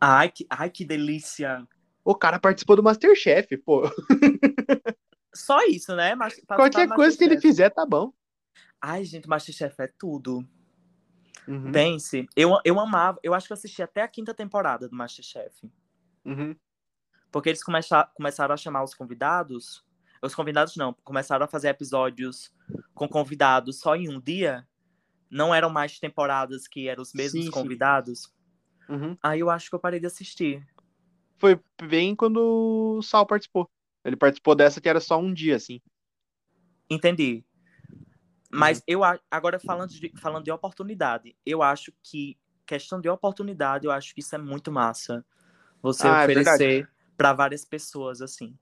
Speaker 2: Ai, que, ai, que delícia.
Speaker 1: O cara participou do Masterchef, pô.
Speaker 2: Só isso, né? Mas,
Speaker 1: Qualquer coisa que ele fizer, tá bom.
Speaker 2: Ai, gente, Masterchef é tudo.
Speaker 1: Uhum,
Speaker 2: Pense, eu, eu amava, eu acho que eu assisti até a quinta temporada do Masterchef.
Speaker 1: uhum.
Speaker 2: Porque eles começa, começaram a chamar os convidados. Os convidados não, começaram a fazer episódios com convidados só em um dia. Não eram mais temporadas que eram os mesmos
Speaker 1: Sim, sim.
Speaker 2: convidados.
Speaker 1: uhum.
Speaker 2: Aí eu acho que eu parei de assistir.
Speaker 1: Foi bem quando o Sal participou. Ele participou dessa que era só um dia, assim.
Speaker 2: Entendi.
Speaker 1: Uhum.
Speaker 2: Mas eu a- agora falando de, falando de oportunidade, eu acho que questão de oportunidade, eu acho que isso é muito massa. Você
Speaker 1: Ah, é
Speaker 2: oferecer para várias pessoas assim.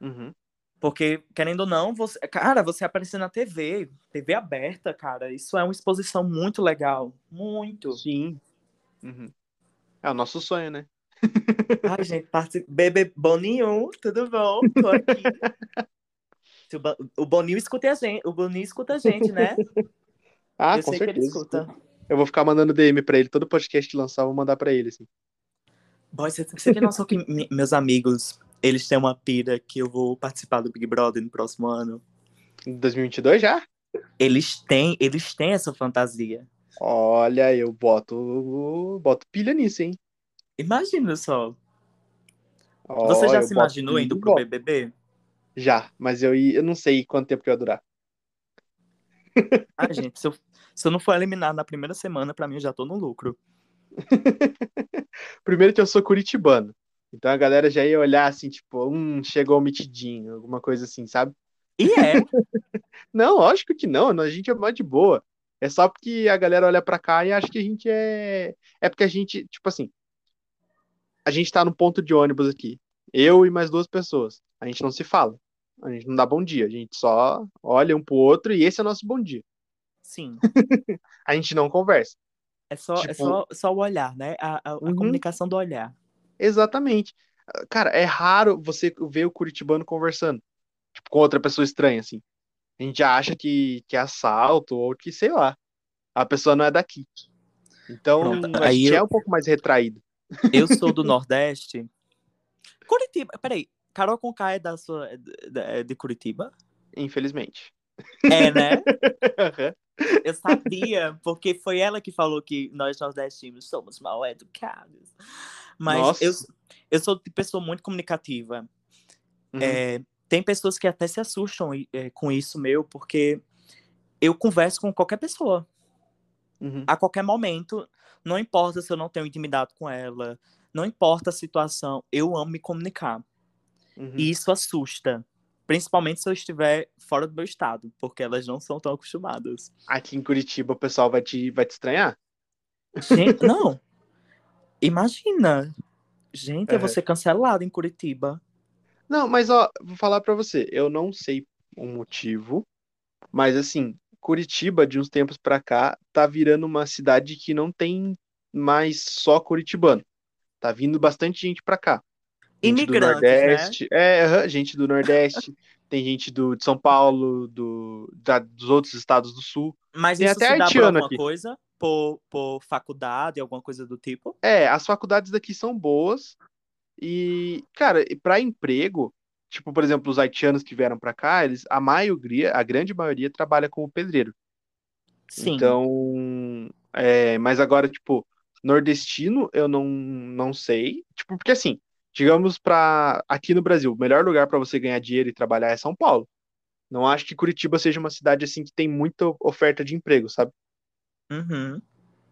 Speaker 1: Uhum.
Speaker 2: Porque, querendo ou não, você, cara, você aparecer na TV, TV aberta, cara, isso é uma exposição muito legal. Muito.
Speaker 1: Sim. Uhum. É o nosso sonho, né?
Speaker 2: Ai, gente, parte... bebê Boninho, tudo bom? Tô aqui. O Bo- O Boninho escuta a gente, o Boninho escuta a gente, né?
Speaker 1: Ah,
Speaker 2: Eu
Speaker 1: com
Speaker 2: sei que ele
Speaker 1: certeza.
Speaker 2: escuta.
Speaker 1: Eu vou ficar mandando DM pra ele. Todo podcast que lançar, eu vou mandar pra ele, assim.
Speaker 2: Boy, você, você tem noção que meus amigos, eles têm uma pira que eu vou participar do Big Brother no próximo ano?
Speaker 1: Em 2022 já?
Speaker 2: Eles têm, eles têm essa fantasia.
Speaker 1: Olha, eu boto, boto pilha nisso, hein?
Speaker 2: Imagina só.
Speaker 1: Ó,
Speaker 2: Você já se imaginou indo pro. BBB?
Speaker 1: Já, mas eu, ia- eu não sei quanto tempo que vai durar.
Speaker 2: Ah, gente, se eu, se eu não for eliminado na primeira semana, pra mim eu já tô no lucro.
Speaker 1: Primeiro que eu sou curitibano. Então a galera já ia olhar assim, tipo, hum, chegou o mitidinho, alguma coisa assim, sabe?
Speaker 2: E é,
Speaker 1: Não, lógico que não, a gente é mais de boa. É só porque a galera olha pra cá e acha que a gente é. É porque a gente, tipo assim, a gente tá no ponto de ônibus aqui. Eu e mais duas pessoas. A gente não se fala. A gente não dá bom dia. A gente só olha um pro outro e esse é o nosso bom dia.
Speaker 2: sim.
Speaker 1: A gente não conversa.
Speaker 2: É só, é
Speaker 1: Tipo-
Speaker 2: só, só o olhar, né? A, a- a
Speaker 1: Uhum.
Speaker 2: comunicação do olhar.
Speaker 1: Exatamente. Cara, é raro você ver o curitibano conversando, tipo, com outra pessoa estranha, assim. A gente já acha que, que é assalto ou que, sei lá, a pessoa não é daqui. Então,
Speaker 2: Pronto,
Speaker 1: a
Speaker 2: aí
Speaker 1: gente
Speaker 2: eu-
Speaker 1: é um pouco mais retraído.
Speaker 2: Eu sou do Nordeste. Curitiba, peraí. Carol Conká é da sua, é de, é de Curitiba?
Speaker 1: Infelizmente.
Speaker 2: É, né? Eu sabia, porque foi ela que falou que nós nordestinos somos mal educados. Mas
Speaker 1: Nossa.
Speaker 2: eu, eu sou de pessoa muito comunicativa.
Speaker 1: Uhum.
Speaker 2: É, tem pessoas que até se assustam é, com isso meu, porque eu converso com qualquer pessoa,
Speaker 1: Uhum.
Speaker 2: a qualquer momento. Não importa se eu não tenho intimidade com ela, não importa a situação, eu amo me comunicar.
Speaker 1: Uhum.
Speaker 2: E isso assusta. Principalmente se eu estiver fora do meu estado, porque elas não são tão acostumadas.
Speaker 1: Aqui em Curitiba o pessoal vai te, vai te estranhar.
Speaker 2: Gente, não. Imagina. Gente, eu
Speaker 1: Aham.
Speaker 2: vou ser cancelada em Curitiba.
Speaker 1: Não, mas ó, vou falar pra você, eu não sei o motivo, mas assim, Curitiba de uns tempos pra cá tá virando uma cidade que não tem mais só curitibano. Tá vindo bastante gente pra cá. Gente do
Speaker 2: Imigrantes, né?
Speaker 1: Nordeste, é, aham, gente do Nordeste, tem gente do de São Paulo, do da- dos outros estados do Sul.
Speaker 2: Mas
Speaker 1: Tem
Speaker 2: isso
Speaker 1: até
Speaker 2: se dá por alguma
Speaker 1: aqui.
Speaker 2: coisa? Por, por faculdade, alguma coisa do tipo?
Speaker 1: É, as faculdades daqui são boas e, cara, para emprego, tipo, por exemplo, os haitianos que vieram pra cá, eles, a maioria, a grande maioria trabalha como pedreiro.
Speaker 2: Sim.
Speaker 1: Então, é, mas agora, tipo, nordestino, eu não, não sei, tipo, porque assim, digamos para aqui no Brasil, o melhor lugar para você ganhar dinheiro e trabalhar é São Paulo. Não acho que Curitiba seja uma cidade assim que tem muita oferta de emprego, sabe?
Speaker 2: Uhum.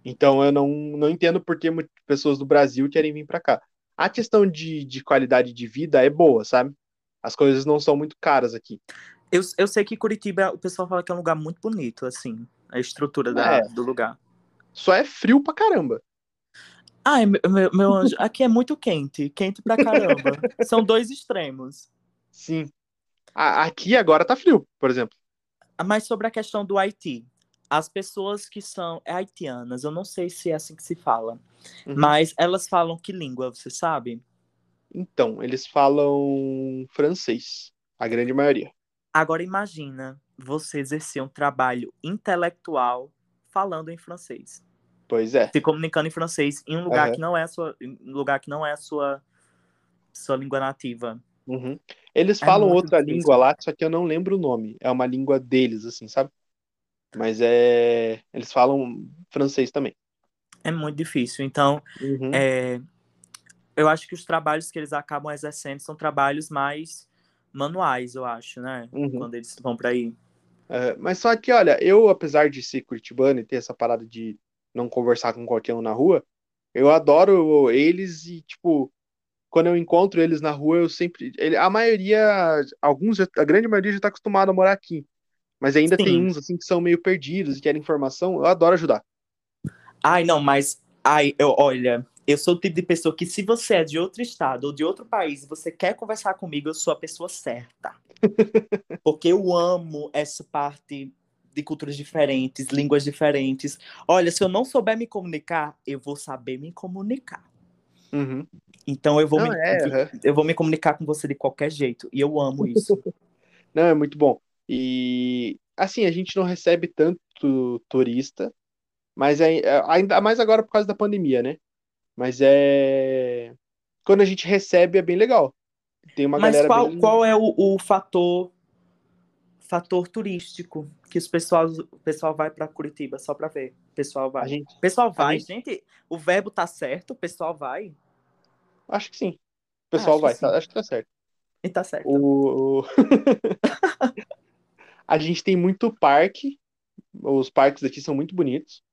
Speaker 1: Então eu não, não entendo por que muitas pessoas do Brasil querem vir para cá. A questão de, de qualidade de vida é boa, sabe? As coisas não são muito caras aqui.
Speaker 2: Eu, eu sei que Curitiba, o pessoal fala que é um lugar muito bonito, assim. A estrutura da,
Speaker 1: É.
Speaker 2: do lugar.
Speaker 1: Só é frio pra caramba.
Speaker 2: Ai, meu, meu, anjo, aqui é muito quente. Quente pra caramba. São dois extremos.
Speaker 1: Sim. A- aqui agora tá frio, por exemplo.
Speaker 2: Mas sobre a questão do Haiti, as pessoas que são é haitianas, eu não sei se é assim que se fala,
Speaker 1: Uhum.
Speaker 2: mas elas falam que língua, você sabe?
Speaker 1: Então, eles falam francês, a grande maioria.
Speaker 2: Agora imagina você exercer um trabalho intelectual falando em francês,
Speaker 1: Pois é.
Speaker 2: se comunicando em francês em um lugar
Speaker 1: Aham.
Speaker 2: que não é a sua, um lugar que não é a sua sua língua nativa.
Speaker 1: Uhum. Eles
Speaker 2: É
Speaker 1: falam outra
Speaker 2: difícil.
Speaker 1: língua lá, só que eu não lembro o nome. É uma língua deles, assim, sabe? Mas é. Eles falam francês também.
Speaker 2: É muito difícil. Então,
Speaker 1: Uhum.
Speaker 2: é, eu acho que os trabalhos que eles acabam exercendo são trabalhos mais manuais, eu acho, né?
Speaker 1: Uhum.
Speaker 2: Quando eles vão para aí.
Speaker 1: É, mas só que, olha, eu, apesar de ser curitibano e ter essa parada de não conversar com qualquer um na rua, eu adoro eles e, tipo, quando eu encontro eles na rua, eu sempre. ele- a maioria, alguns, a grande maioria já tá acostumado a morar aqui. Mas ainda tem
Speaker 2: Sim.
Speaker 1: uns, assim, que são meio perdidos e querem informação. Eu adoro ajudar.
Speaker 2: Ai, não, mas ai, eu, olha, eu sou o tipo de pessoa que se você é de outro estado ou de outro país e você quer conversar comigo, eu sou a pessoa certa. Porque eu amo essa parte de culturas diferentes, línguas diferentes. Olha, se eu não souber me comunicar, eu vou saber me comunicar.
Speaker 1: Uhum.
Speaker 2: Então eu vou,
Speaker 1: Não,
Speaker 2: me,
Speaker 1: é,
Speaker 2: eu vou me comunicar com você de qualquer jeito. E eu amo isso.
Speaker 1: Não, é muito bom. E assim, a gente não recebe tanto turista, mas é- ainda mais agora por causa da pandemia, né? Mas é quando a gente recebe é bem legal. Tem uma
Speaker 2: Mas
Speaker 1: galera
Speaker 2: qual,
Speaker 1: bem...
Speaker 2: qual é o, o fator fator turístico que os pessoal, o pessoal vai para Curitiba só para ver? O pessoal vai.
Speaker 1: A gente...
Speaker 2: O pessoal vai,
Speaker 1: gente-
Speaker 2: gente... O verbo tá certo, o pessoal vai
Speaker 1: Acho que sim. O pessoal
Speaker 2: Acho
Speaker 1: vai, tá- acho que tá certo.
Speaker 2: e tá certo.
Speaker 1: O... a gente tem muito parque. Os parques aqui são muito bonitos.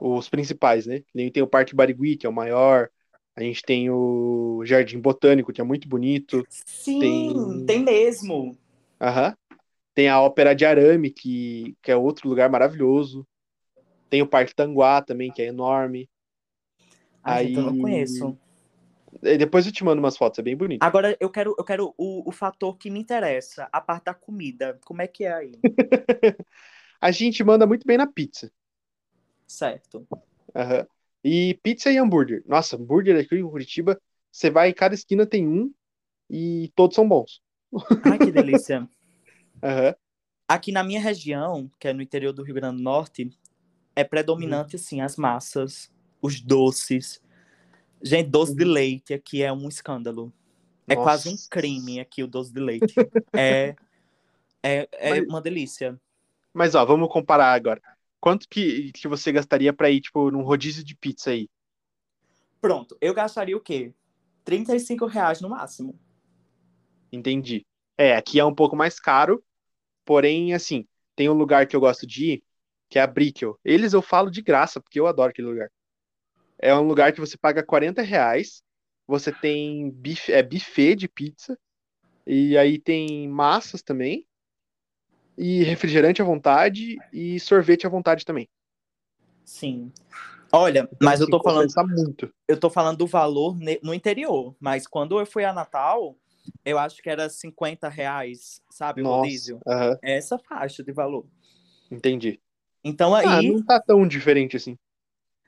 Speaker 1: Os principais, né? Nem Tem o Parque Barigui, que é o maior. A gente tem o Jardim Botânico, que é muito bonito.
Speaker 2: Sim,
Speaker 1: tem-
Speaker 2: tem mesmo.
Speaker 1: Aham. Tem a Ópera de Arame, que, que é outro lugar maravilhoso. Tem o Parque Tanguá também, que é enorme.
Speaker 2: Ai, gente, eu não
Speaker 1: Aí-
Speaker 2: conheço.
Speaker 1: E Depois eu te mando umas fotos, é bem bonito.
Speaker 2: Agora eu quero, eu quero o, o fator que me interessa, a parte da comida. Como é que é aí?
Speaker 1: A gente manda muito bem na pizza.
Speaker 2: Certo.
Speaker 1: Aham. E pizza e hambúrguer. Nossa, hambúrguer aqui em Curitiba, você vai em cada esquina tem um e todos são bons.
Speaker 2: Ai, que delícia.
Speaker 1: Aham.
Speaker 2: Aqui na minha região, que é no interior do Rio Grande do Norte, é predominante, assim, as massas, os doces. Gente, doce de
Speaker 1: Uhum.
Speaker 2: leite aqui é um escândalo. É
Speaker 1: Nossa.
Speaker 2: quase um crime aqui o doce de leite. É, é, é
Speaker 1: Mas-
Speaker 2: uma delícia.
Speaker 1: Mas ó, vamos comparar agora. Quanto que, que você gastaria pra ir, tipo, num rodízio de pizza aí?
Speaker 2: Pronto, eu gastaria o quê? 35 reais no máximo.
Speaker 1: Entendi. É, aqui é um pouco mais caro, porém, assim, tem um lugar que eu gosto de ir, que é a Brickel. Eles eu falo de graça, porque eu adoro aquele lugar. É um lugar que você paga 40 reais, você tem bife, é buffet de pizza, e aí tem massas também, e refrigerante à vontade, e sorvete à vontade também.
Speaker 2: Sim. Olha, mas eu
Speaker 1: Assim,
Speaker 2: tô falando
Speaker 1: muito.
Speaker 2: eu tô falando do valor no interior, mas quando eu fui a Natal, eu acho que era 50 reais, sabe, o
Speaker 1: Nossa,
Speaker 2: rodízio.
Speaker 1: aham,
Speaker 2: É essa faixa de valor.
Speaker 1: entendi.
Speaker 2: Então
Speaker 1: Ah,
Speaker 2: aí,
Speaker 1: não tá tão diferente assim.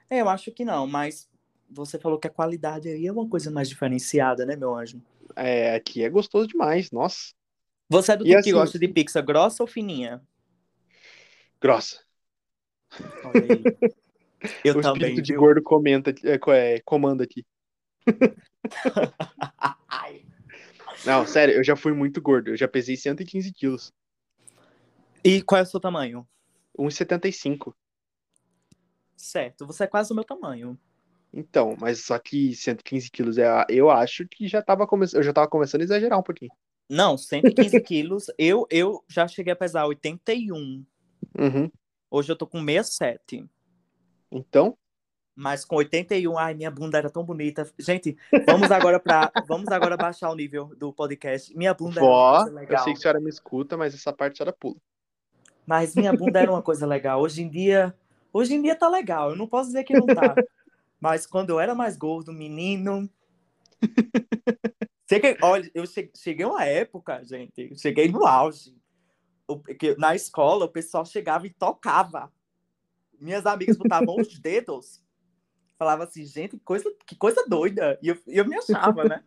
Speaker 2: é, eu acho que não, mas você falou que a qualidade aí é uma coisa mais diferenciada, né, meu anjo?
Speaker 1: É, aqui é gostoso demais, nossa.
Speaker 2: Você é do tipo
Speaker 1: assim-
Speaker 2: que gosta de pizza grossa ou fininha?
Speaker 1: Grossa.
Speaker 2: Eu
Speaker 1: o
Speaker 2: também,
Speaker 1: espírito de gordo comenta, é, é, comanda aqui. Não, sério, eu já fui muito gordo. Eu já pesei 115 quilos.
Speaker 2: E qual é o seu tamanho?
Speaker 1: 1,75.
Speaker 2: Certo, você é quase o meu tamanho.
Speaker 1: Então, mas só que 115 quilos, é, eu acho que já tava eu já tava começando a exagerar um pouquinho.
Speaker 2: Não, 115 quilos. Eu, eu já cheguei a pesar 81.
Speaker 1: Uhum.
Speaker 2: Hoje eu tô com 67.
Speaker 1: Então,
Speaker 2: Mas com 81, ai, minha bunda era tão bonita. Gente, vamos agora para, vamos agora baixar o nível do podcast. Minha bunda era uma
Speaker 1: vó,
Speaker 2: coisa
Speaker 1: eu
Speaker 2: legal.
Speaker 1: sei que a senhora me escuta, mas essa parte a senhora pula.
Speaker 2: Mas minha bunda era uma coisa legal. Hoje em dia, hoje em dia tá legal. Eu não posso dizer que não tá. Mas quando eu era mais gordo, menino. Cheguei, olha, eu che- cheguei uma época, gente. Cheguei no auge. Que Na escola, o pessoal chegava e tocava. Minhas amigas botavam os dedos. Falava assim, gente, que coisa, que coisa doida. E eu, eu me achava, né?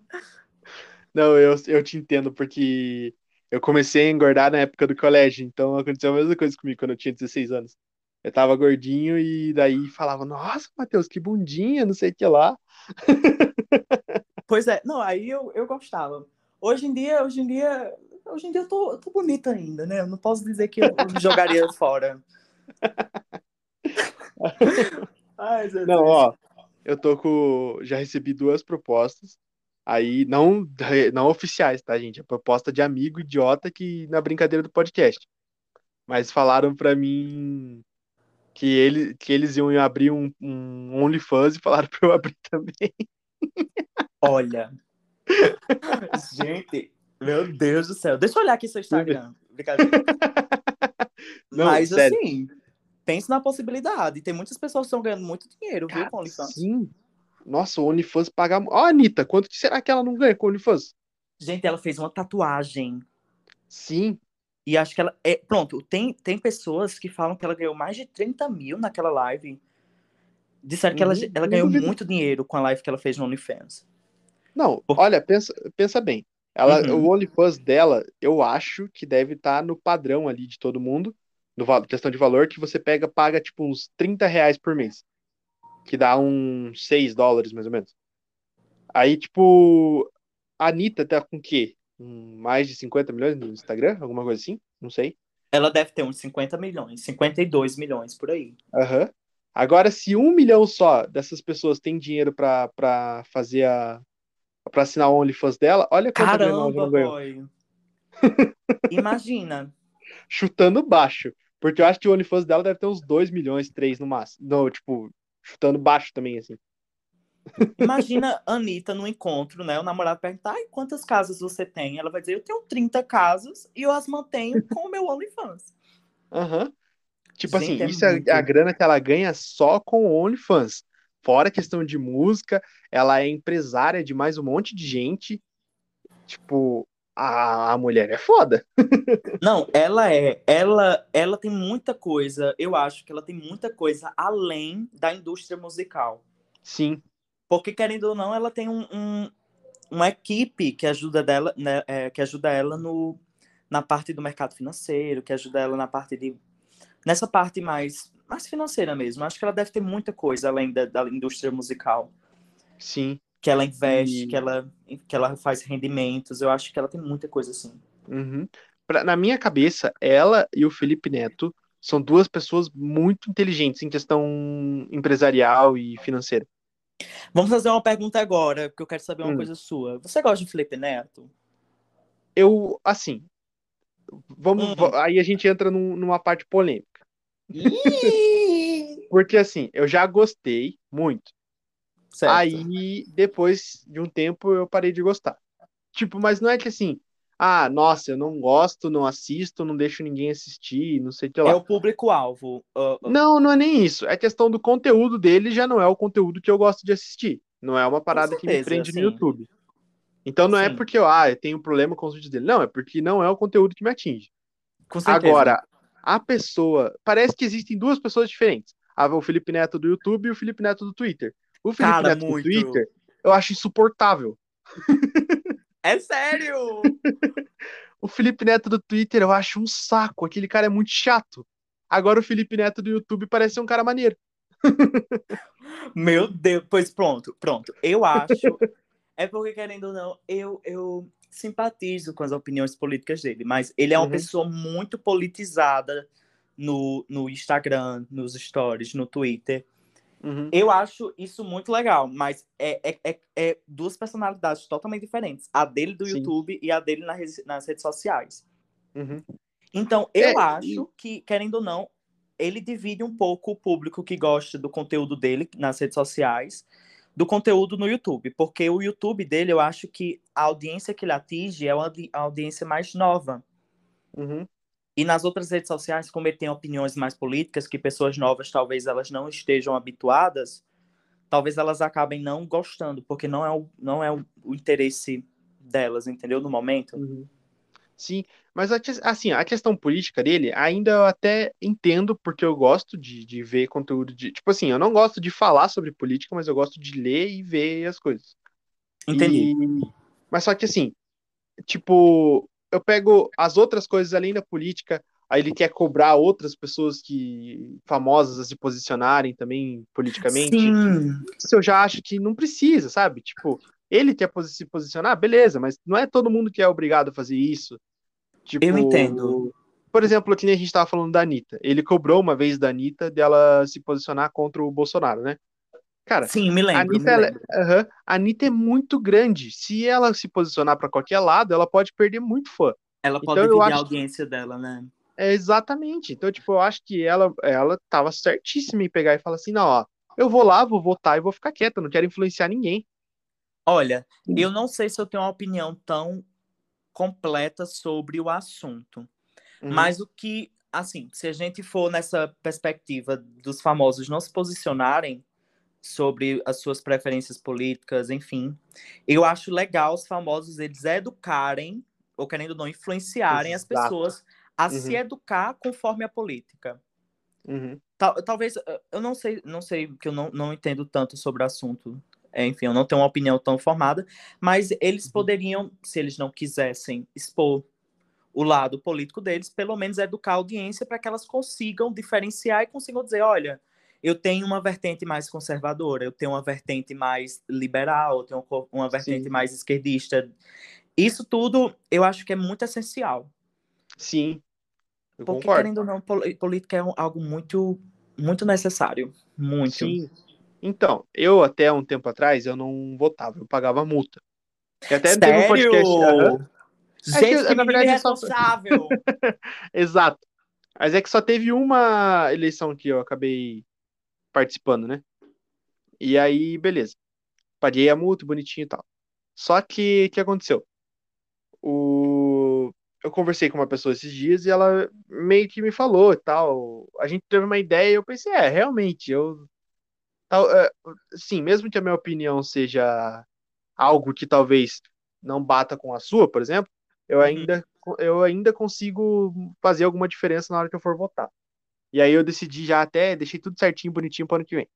Speaker 1: Não, eu, eu te entendo, porque eu comecei a engordar na época do colégio, então aconteceu a mesma coisa comigo quando eu tinha 16 anos. Eu tava gordinho e daí falava, nossa, Matheus, que bundinha, não sei o que lá.
Speaker 2: Pois é, não, aí eu, eu gostava. Hoje em dia, hoje em dia, hoje em dia eu tô, eu tô bonita ainda, né? Eu não posso dizer que eu, jogaria fora. Ai.
Speaker 1: Não, ó, eu tô com. Já recebi duas propostas. Aí, não, não oficiais, tá, gente? É proposta de amigo idiota que na brincadeira do podcast. Mas falaram pra mim que, ele, que eles iam abrir um, um OnlyFans e falaram pra eu abrir também.
Speaker 2: Olha. Gente, meu Deus do céu. Deixa eu olhar aqui seu Instagram. Brincadeira.
Speaker 1: Não,
Speaker 2: Mas
Speaker 1: sério.
Speaker 2: assim, pense na possibilidade. Tem muitas pessoas que estão ganhando muito dinheiro, viu, com OnlyFans.
Speaker 1: Sim. Nossa, o OnlyFans paga. Ó, a Anitta, quanto será que ela não ganha com o OnlyFans?
Speaker 2: Gente, ela fez uma tatuagem.
Speaker 1: Sim.
Speaker 2: E acho que ela. É, pronto, tem, tem pessoas que falam que ela ganhou mais de 30 mil naquela live. Disseram que ela, ela ganhou muito dinheiro com a live que ela fez no OnlyFans.
Speaker 1: Não, olha, pensa, pensa bem. Ela,
Speaker 2: Uhum.
Speaker 1: O OnlyFans dela, eu acho que deve estar no padrão ali de todo mundo, no questão de valor, que você pega, paga tipo uns 30 reais por mês. Que dá uns 6 dólares, mais ou menos. Aí, tipo, a Anitta tá com o quê? Mais de 50 milhões no Instagram? Alguma coisa assim? Não sei.
Speaker 2: Ela deve ter uns 50 milhões, 52 milhões por aí.
Speaker 1: Aham. Agora, se um milhão só dessas pessoas tem dinheiro pra fazer a. pra assinar o OnlyFans dela, olha já
Speaker 2: Caramba,
Speaker 1: não ganhou.
Speaker 2: Imagina.
Speaker 1: Chutando baixo. Porque eu acho que o OnlyFans dela deve ter uns 2 milhões, 3 no máximo. Não, tipo, chutando baixo também, assim.
Speaker 2: Imagina a Anitta no encontro, né? O namorado pergunta, ai, quantas casas você tem? Ela vai dizer, eu tenho 30 casas e eu as mantenho com o meu OnlyFans.
Speaker 1: Aham. Tipo
Speaker 2: Gente,
Speaker 1: assim,
Speaker 2: é
Speaker 1: isso é
Speaker 2: muito.
Speaker 1: a grana que ela ganha só com o OnlyFans. Fora a questão de música, ela é empresária de mais um monte de gente. Tipo, a, a mulher é foda.
Speaker 2: Não, ela é, ela, ela tem muita coisa, eu acho que ela tem muita coisa além da indústria musical.
Speaker 1: Sim,
Speaker 2: Porque, querendo ou não, ela tem um, um- uma equipe que ajuda, dela, né, é, que ajuda ela no, na parte do mercado financeiro, que ajuda ela na parte de. nessa parte mais, mais financeira mesmo. Acho que ela deve ter muita coisa além da, da indústria musical.
Speaker 1: sim.
Speaker 2: Que ela investe,
Speaker 1: E-
Speaker 2: que, ela, que ela faz rendimentos. Eu acho que ela tem muita coisa assim.
Speaker 1: Uhum. Pra- na minha cabeça, ela e o Felipe Neto são duas pessoas muito inteligentes em questão empresarial e financeira.
Speaker 2: Vamos fazer uma pergunta agora, porque eu quero saber uma
Speaker 1: Hum.
Speaker 2: coisa sua. Você gosta de Felipe Neto?
Speaker 1: Eu, assim, vamos,
Speaker 2: Hum.
Speaker 1: aí a gente entra num- numa parte polêmica. Porque assim, eu já gostei muito.
Speaker 2: certo.
Speaker 1: Aí, depois de um tempo, eu parei de gostar. Tipo, mas não é que assim, ah, nossa, eu não gosto, não assisto, não deixo ninguém assistir, não sei o que lá.
Speaker 2: É o público-alvo. Ah, ah,
Speaker 1: Não, não é nem isso. É questão do conteúdo dele, já não é o conteúdo que eu gosto de assistir. Não é uma parada que me
Speaker 2: certeza,
Speaker 1: prende
Speaker 2: sim.
Speaker 1: no YouTube. Então não é
Speaker 2: Sim.
Speaker 1: porque eu, ah, eu tenho problema com os vídeos dele. Não, é porque não é o conteúdo que me atinge.
Speaker 2: com certeza.
Speaker 1: Agora, a pessoa. Parece que existem duas pessoas diferentes. Ah, o Felipe Neto do YouTube e o Felipe Neto do Twitter. O Felipe
Speaker 2: Cara,
Speaker 1: Neto
Speaker 2: muito.
Speaker 1: do Twitter, eu acho insuportável.
Speaker 2: É sério!
Speaker 1: O Felipe Neto do Twitter, eu acho um saco. Aquele cara é muito chato. Agora o Felipe Neto do YouTube parece ser um cara maneiro.
Speaker 2: Meu Deus, pois pronto, pronto. Eu acho. é porque, querendo ou não, eu, eu simpatizo com as opiniões políticas dele, mas ele é uma
Speaker 1: Uhum.
Speaker 2: pessoa muito politizada no, no Instagram, nos stories, no Twitter.
Speaker 1: Uhum.
Speaker 2: Eu acho isso muito legal, mas é, é, é, é duas personalidades totalmente diferentes. A dele do
Speaker 1: Sim.
Speaker 2: YouTube e a dele nas, redes- nas redes sociais.
Speaker 1: Uhum.
Speaker 2: Então, eu
Speaker 1: É,
Speaker 2: acho que, querendo ou não, ele divide um pouco o público que gosta do conteúdo dele nas redes sociais do conteúdo no YouTube. Porque o YouTube dele, eu acho que a audiência que ele atinge é uma a audiência mais nova.
Speaker 1: Uhum.
Speaker 2: E nas outras redes sociais, como ele tem opiniões mais políticas, que pessoas novas talvez elas não estejam habituadas, talvez elas acabem não gostando, porque não é o, não é o, o interesse delas, entendeu? No momento.
Speaker 1: Uhum. Sim, mas assim, a questão política dele, ainda eu até entendo, porque eu gosto de, de ver conteúdo de. Tipo assim, eu não gosto de falar sobre política, mas eu gosto de ler e ver as coisas.
Speaker 2: Entendi.
Speaker 1: E- Mas só que assim, tipo, eu pego as outras coisas além da política, aí ele quer cobrar outras pessoas que famosas a se posicionarem também politicamente.
Speaker 2: Sim.
Speaker 1: Isso eu já acho que não precisa, sabe? Tipo, ele quer se posicionar, beleza, mas não é todo mundo que é obrigado a fazer isso. Tipo,
Speaker 2: Eu entendo.
Speaker 1: Por exemplo, que nem a gente tava falando da Anitta. Ele cobrou uma vez da Anitta dela se posicionar contra o Bolsonaro, né? Cara,
Speaker 2: Sim, me
Speaker 1: a
Speaker 2: lembro.
Speaker 1: Anitta,
Speaker 2: me
Speaker 1: ela, aham, a Anitta é muito grande. Se ela se posicionar pra qualquer lado, ela pode perder muito fã.
Speaker 2: Ela
Speaker 1: Então,
Speaker 2: pode
Speaker 1: eu
Speaker 2: dividir a
Speaker 1: acho que-
Speaker 2: audiência dela, né?
Speaker 1: É exatamente. Então, tipo, eu acho que ela, ela tava certíssima em pegar e falar assim: não, ó, eu vou lá, vou votar e vou ficar quieta, não quero influenciar ninguém.
Speaker 2: Olha, eu não sei se eu tenho uma opinião tão completa sobre o assunto.
Speaker 1: Uhum.
Speaker 2: Mas o que, assim, se a gente for nessa perspectiva dos famosos não se posicionarem sobre as suas preferências políticas, enfim, eu acho legal os famosos eles educarem, ou querendo ou não, influenciarem as
Speaker 1: Exato.
Speaker 2: pessoas a se
Speaker 1: Uhum.
Speaker 2: educar conforme a política.
Speaker 1: Uhum.
Speaker 2: Tal- talvez, eu não sei, não sei, porque eu não, não entendo tanto sobre o assunto. Enfim, eu não tenho uma opinião tão formada, mas eles
Speaker 1: Uhum.
Speaker 2: poderiam, se eles não quisessem expor o lado político deles, pelo menos educar a audiência para que elas consigam diferenciar e consigam dizer, olha, eu tenho uma vertente mais conservadora, eu tenho uma vertente mais liberal, eu tenho uma vertente Sim. mais esquerdista. Isso tudo eu acho que é muito essencial.
Speaker 1: Sim.
Speaker 2: Eu Porque, concordo. querendo ou não, política é algo muito, muito necessário. Muito. Sim.
Speaker 1: Então, eu até um tempo atrás, eu não votava, eu pagava multa.
Speaker 2: E até Sério? teve um podcast. Uhum. Gente, é que, na verdade, responsável. Só...
Speaker 1: Exato. Mas é que só teve uma eleição que eu acabei participando, né? E aí, beleza. Paguei a multa, bonitinho e tal. Só que o que aconteceu? O... Eu conversei com uma pessoa esses dias e ela meio que me falou e tal. A gente teve uma ideia e eu pensei, é, realmente, eu. É, sim, mesmo que a minha opinião seja algo que talvez não bata com a sua, por exemplo, eu uhum. ainda, eu ainda consigo fazer alguma diferença na hora que eu for votar. E aí eu decidi já até, deixei tudo certinho, bonitinho para ano que vem.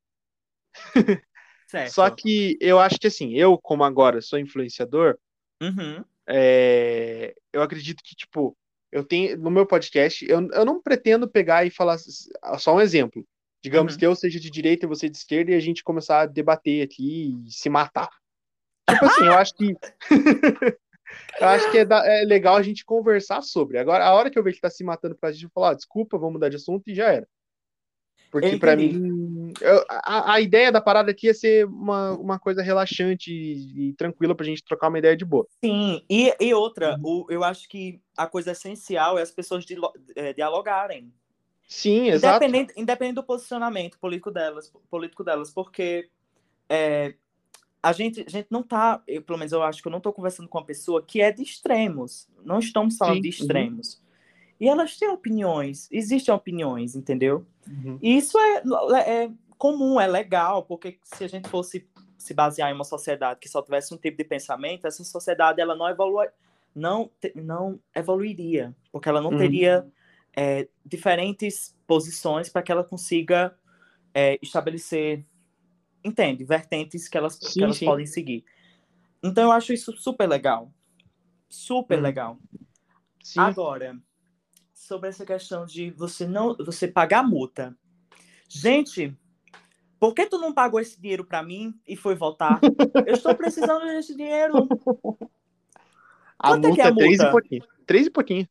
Speaker 1: Certo. Só que eu acho que assim, eu, como agora sou influenciador,
Speaker 2: uhum.
Speaker 1: é, eu acredito que, tipo, eu tenho no meu podcast, eu, eu não pretendo pegar e falar só um exemplo. Digamos uhum. que eu seja de direita e você de esquerda e a gente começar a debater aqui e se matar. Tipo assim, eu acho que. eu acho que é, da, é, legal a gente conversar sobre. Agora, a hora que eu vejo que tá se matando pra gente falar, ah, desculpa, vamos mudar de assunto e já era. Porque para mim, eu, a, a, ideia da parada aqui é ser uma, uma coisa relaxante e, e, tranquila pra gente trocar uma ideia de boa.
Speaker 2: Sim, e, e outra, uhum. o, eu acho que a coisa essencial é as pessoas de, é, dialogarem.
Speaker 1: Sim, exato.
Speaker 2: Independente, independente do posicionamento político delas, político delas porque é, a gente, a gente não tá, eu, pelo menos eu acho que eu não estou conversando com uma pessoa que é de extremos. Não estamos falando Sim, de uhum. extremos. Uhum. E elas têm opiniões, existem opiniões, entendeu? Uhum. E isso é, é comum, é legal, porque se a gente fosse se basear em uma sociedade que só tivesse um tipo de pensamento, essa sociedade ela não evolui, não, não evoluiria, porque ela não uhum. teria é, diferentes posições para que ela consiga é, estabelecer entende, vertentes que elas, sim, que elas podem seguir. Então eu acho isso super legal. Super hum. legal. Sim. Agora, sobre essa questão de você não você pagar multa. Gente, por que tu não pagou esse dinheiro para mim e foi votar? eu estou precisando desse dinheiro.
Speaker 1: A Quanto multa é, é, a multa? três e pouquinho. Três e pouquinho.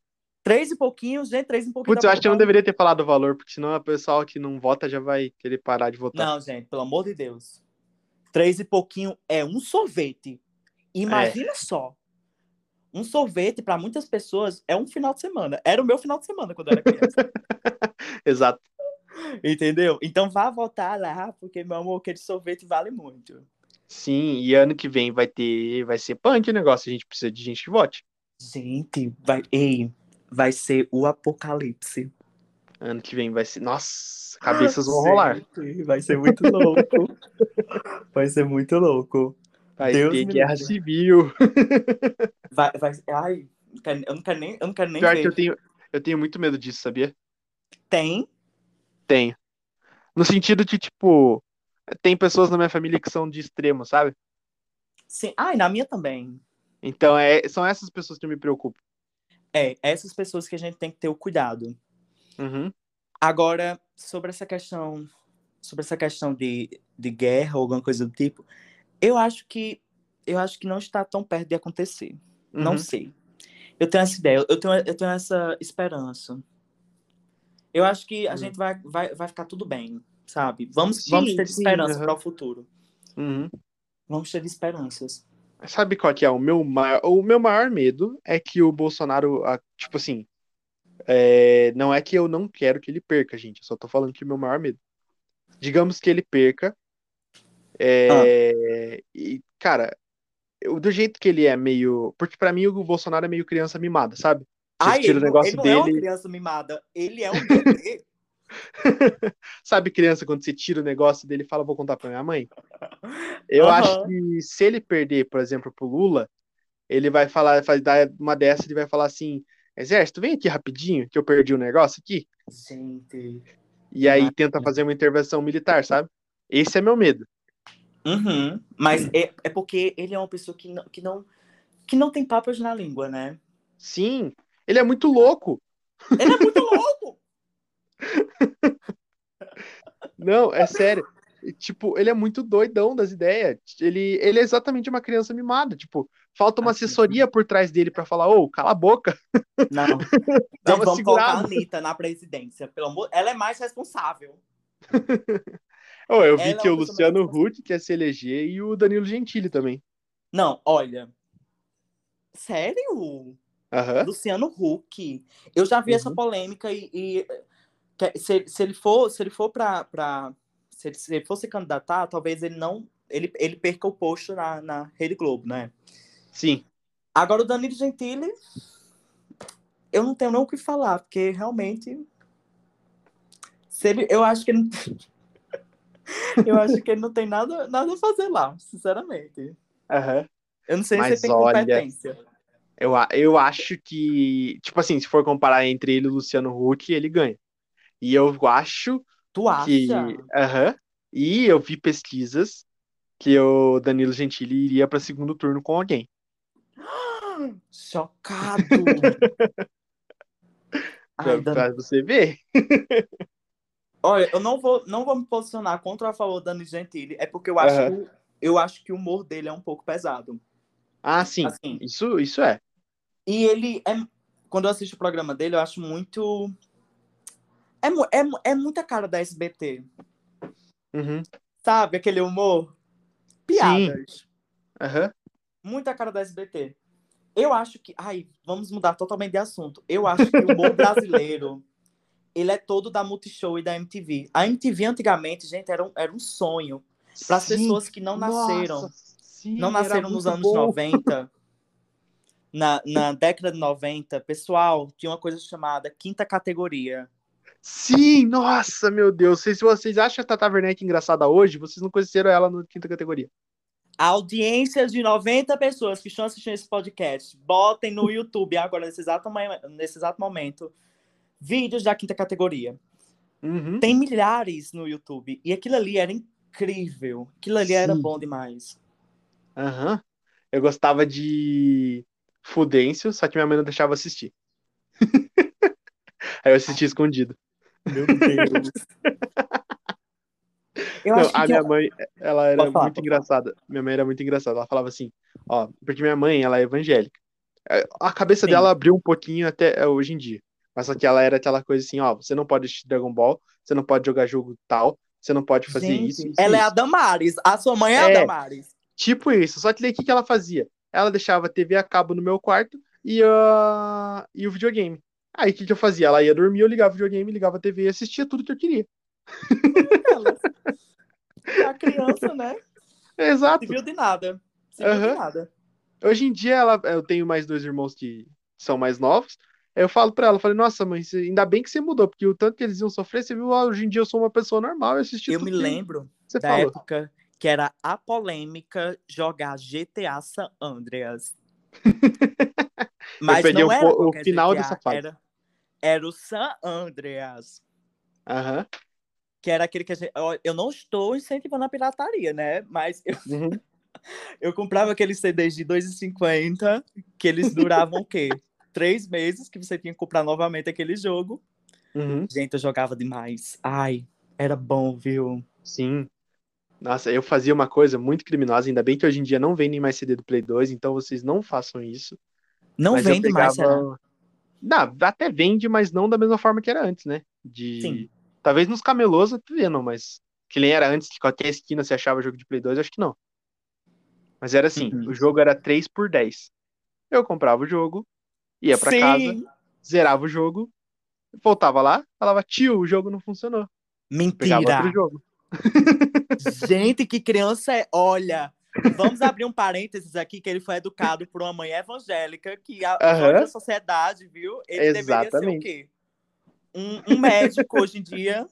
Speaker 2: Três e pouquinho, gente, três e pouquinho.
Speaker 1: Putz, eu acho que eu não deveria ter falado o valor, porque senão o pessoal que não vota já vai querer parar de votar.
Speaker 2: Não, gente, pelo amor de Deus. Três e pouquinho é um sorvete. Imagina é. só. Um sorvete, para muitas pessoas, é um final de semana. Era o meu final de semana quando eu era criança.
Speaker 1: Exato.
Speaker 2: Entendeu? Então vá votar lá, porque, meu amor, aquele sorvete vale muito.
Speaker 1: Sim, e ano que vem vai ter. Vai ser punk o negócio. A gente precisa de gente que vote.
Speaker 2: Gente, vai. Ei, vai ser o apocalipse.
Speaker 1: Ano que vem vai ser. Nossa, cabeças vão rolar.
Speaker 2: Vai ser muito louco. vai ser muito louco.
Speaker 1: Vai Deus ter guerra Deus. civil.
Speaker 2: Vai, vai, ai, eu não quero nem, eu não quero nem
Speaker 1: Pior
Speaker 2: ver.
Speaker 1: que eu tenho, eu tenho muito medo disso, sabia?
Speaker 2: Tem?
Speaker 1: Tenho. No sentido de, tipo, tem pessoas na minha família que são de extremo, sabe?
Speaker 2: Sim. Ai, na minha também.
Speaker 1: Então, é, são essas pessoas que eu me preocupo.
Speaker 2: É, essas pessoas que a gente tem que ter o cuidado.
Speaker 1: Uhum.
Speaker 2: Agora, sobre essa questão, sobre essa questão de, de guerra ou alguma coisa do tipo, eu acho que eu acho que não está tão perto de acontecer. Uhum. Não sei. Eu tenho essa ideia, eu tenho, eu tenho essa esperança. Eu acho que a uhum. gente vai, vai, vai ficar tudo bem, sabe? Vamos, sim, vamos ter esperança para o futuro.
Speaker 1: Uhum.
Speaker 2: Vamos ter esperanças.
Speaker 1: Sabe qual que é o meu maior, o meu maior medo é que o Bolsonaro, tipo assim, é, não é que eu não quero que ele perca, gente, eu só tô falando que o meu maior medo. Digamos que ele perca, é, ah. e, cara, eu, do jeito que ele é meio, porque para mim o Bolsonaro é meio criança mimada, sabe?
Speaker 2: Ai, ele, o negócio ele não dele... é uma criança mimada, ele é um bebê.
Speaker 1: Sabe criança quando você tira o negócio dele e fala, vou contar pra minha mãe? Eu uhum. acho que se ele perder, por exemplo, pro Lula, ele vai falar, vai dar uma dessa, ele vai falar assim, exército, vem aqui rapidinho, que eu perdi o um negócio aqui.
Speaker 2: Gente.
Speaker 1: E aí tenta fazer uma intervenção militar, sabe? Esse é meu medo.
Speaker 2: Uhum. Mas é, é porque ele é uma pessoa que não, que não que não tem papas na língua, né?
Speaker 1: Sim, ele é muito louco.
Speaker 2: Ele é muito louco.
Speaker 1: Não, é sério. Tipo, ele é muito doidão das ideias. Ele, ele é exatamente uma criança mimada. Tipo, falta uma
Speaker 2: Ah,
Speaker 1: assessoria por trás dele pra falar, ô, cala a boca.
Speaker 2: Não.
Speaker 1: Dá
Speaker 2: Não,
Speaker 1: uma
Speaker 2: vamos colocar a
Speaker 1: segurada.
Speaker 2: Anitta na presidência. Pelo amor... Ela é mais responsável.
Speaker 1: Ô, eu vi
Speaker 2: Ela é
Speaker 1: que o
Speaker 2: uma pessoa
Speaker 1: Luciano. Huck quer se eleger e o Danilo Gentili também.
Speaker 2: Não, olha. Sério?
Speaker 1: Aham.
Speaker 2: Luciano Huck. Eu já vi essa
Speaker 1: Uhum.
Speaker 2: polêmica e, e, se, se ele for, se ele for para se ele, se ele for se candidatar, talvez ele não ele, ele perca o posto na, na Rede Globo, né?
Speaker 1: Sim.
Speaker 2: Agora o Danilo Gentili, eu não tenho nem o que falar, porque realmente se ele, eu acho que ele, eu acho que ele não tem nada, nada a fazer lá, sinceramente.
Speaker 1: Aham.
Speaker 2: Eu não sei
Speaker 1: Mas
Speaker 2: se ele tem
Speaker 1: olha,
Speaker 2: competência.
Speaker 1: Eu, eu acho que, tipo assim, se for comparar entre ele e o Luciano Huck, ele ganha. E eu acho
Speaker 2: Tu acha?
Speaker 1: que. Aham. E eu vi pesquisas que o Danilo Gentili iria para segundo turno com alguém.
Speaker 2: Chocado.
Speaker 1: Pra,
Speaker 2: Ai, Dan-
Speaker 1: pra você ver.
Speaker 2: Olha, eu não vou, não vou me posicionar contra ou a favor do Dani Gentili, é porque eu acho,
Speaker 1: Aham.
Speaker 2: que, eu acho que o humor dele é um pouco pesado.
Speaker 1: Ah, sim.
Speaker 2: Assim.
Speaker 1: Isso, isso é.
Speaker 2: E ele é. Quando eu assisto o programa dele, eu acho muito. É, é, é muita cara da SBT.
Speaker 1: Uhum.
Speaker 2: Sabe? Aquele humor. Piadas.
Speaker 1: Aham.
Speaker 2: Muita cara da SBT. Eu acho que. Ai, vamos mudar totalmente de assunto. Eu acho que o humor brasileiro. Ele é todo da Multishow e da MTV. A MTV antigamente, gente, era um, era um sonho. Para as pessoas que não nasceram.
Speaker 1: Nossa, sim,
Speaker 2: não
Speaker 1: era
Speaker 2: nasceram nos anos
Speaker 1: bom.
Speaker 2: 90, na, na década de 90, pessoal, tinha uma coisa chamada quinta categoria.
Speaker 1: Sim, nossa, meu Deus. Se se vocês acham a Tata Werneck engraçada hoje, vocês não conheceram ela no quinta categoria.
Speaker 2: A audiência de 90 pessoas que estão assistindo esse podcast, botem no YouTube agora, nesse exato, nesse exato momento, vídeos da quinta categoria.
Speaker 1: Uhum.
Speaker 2: Tem milhares no YouTube. E aquilo ali era incrível. Aquilo ali era
Speaker 1: Sim.
Speaker 2: bom demais.
Speaker 1: Aham. Eu gostava de Fudêncio, só que minha mãe não deixava assistir. Aí eu assisti escondido.
Speaker 2: Meu Deus. Eu
Speaker 1: Não, a minha
Speaker 2: um-
Speaker 1: mãe, ela era
Speaker 2: falar,
Speaker 1: muito engraçada. Minha mãe era muito engraçada. Ela falava assim, ó, porque minha mãe, ela é evangélica. É, A cabeça
Speaker 2: Sim.
Speaker 1: dela abriu um pouquinho até é, hoje em dia. Mas só que ela era aquela coisa assim, ó, você não pode assistir Dragon Ball, você não pode jogar jogo tal, você não pode fazer
Speaker 2: Gente,
Speaker 1: isso, isso,
Speaker 2: ela é
Speaker 1: isso.
Speaker 2: a Damares. A sua mãe é, a
Speaker 1: É.
Speaker 2: Damares.
Speaker 1: Tipo isso. Só que daí o que que ela fazia? Ela deixava a TV a cabo no meu quarto e, a... e o videogame. Aí o que, que eu fazia? Ela ia dormir, eu ligava o videogame, ligava a TV e assistia tudo que eu queria.
Speaker 2: Ela. A criança, né?
Speaker 1: Exato.
Speaker 2: Se viu de nada. Se viu de
Speaker 1: Aham.
Speaker 2: nada.
Speaker 1: Hoje em dia ela, eu tenho mais dois irmãos que são mais novos. Aí eu falo pra ela, eu falei, nossa, mãe, ainda bem que você mudou, porque o tanto que eles iam sofrer, você viu, ah, hoje em dia eu sou uma pessoa normal, eu assisti
Speaker 2: Eu
Speaker 1: tudo
Speaker 2: me
Speaker 1: que
Speaker 2: lembro
Speaker 1: você
Speaker 2: da
Speaker 1: falou.
Speaker 2: época que era a polêmica jogar GTA San Andreas. Mas
Speaker 1: peguei
Speaker 2: não
Speaker 1: o o final
Speaker 2: GTA,
Speaker 1: dessa fase.
Speaker 2: Era, era o San Andreas.
Speaker 1: Aham.
Speaker 2: Que era aquele que a gente. Eu não estou incentivando a pirataria, né? Mas eu,
Speaker 1: Uhum.
Speaker 2: eu comprava aqueles CDs de 2,50 que eles duravam o quê? Três meses que você tinha que comprar novamente aquele jogo.
Speaker 1: Uhum.
Speaker 2: Gente, eu jogava demais. Ai, era bom, viu?
Speaker 1: Sim. Nossa, eu fazia uma coisa muito criminosa, ainda bem que hoje em dia não vendem mais CD do Play 2, então vocês não façam isso.
Speaker 2: Não
Speaker 1: Mas
Speaker 2: vende mais, será?
Speaker 1: Não, até vende, mas não da mesma forma que era antes, né? De...
Speaker 2: Sim.
Speaker 1: Talvez nos camelôs até vendo, mas que nem era antes, que qualquer esquina você achava jogo de Play 2, acho que não. Mas era assim,
Speaker 2: Uhum.
Speaker 1: o jogo era 3 por 10. Eu comprava o jogo, ia pra casa, zerava o jogo, voltava lá, falava, tio, o jogo não funcionou. Pegava outro
Speaker 2: Mentira.
Speaker 1: jogo.
Speaker 2: Gente, que criança é. Olha, vamos abrir um parênteses aqui, que ele foi educado por uma mãe evangélica que a a sociedade, viu? Ele deveria ser o
Speaker 1: Exatamente.
Speaker 2: quê? Um, um médico hoje em dia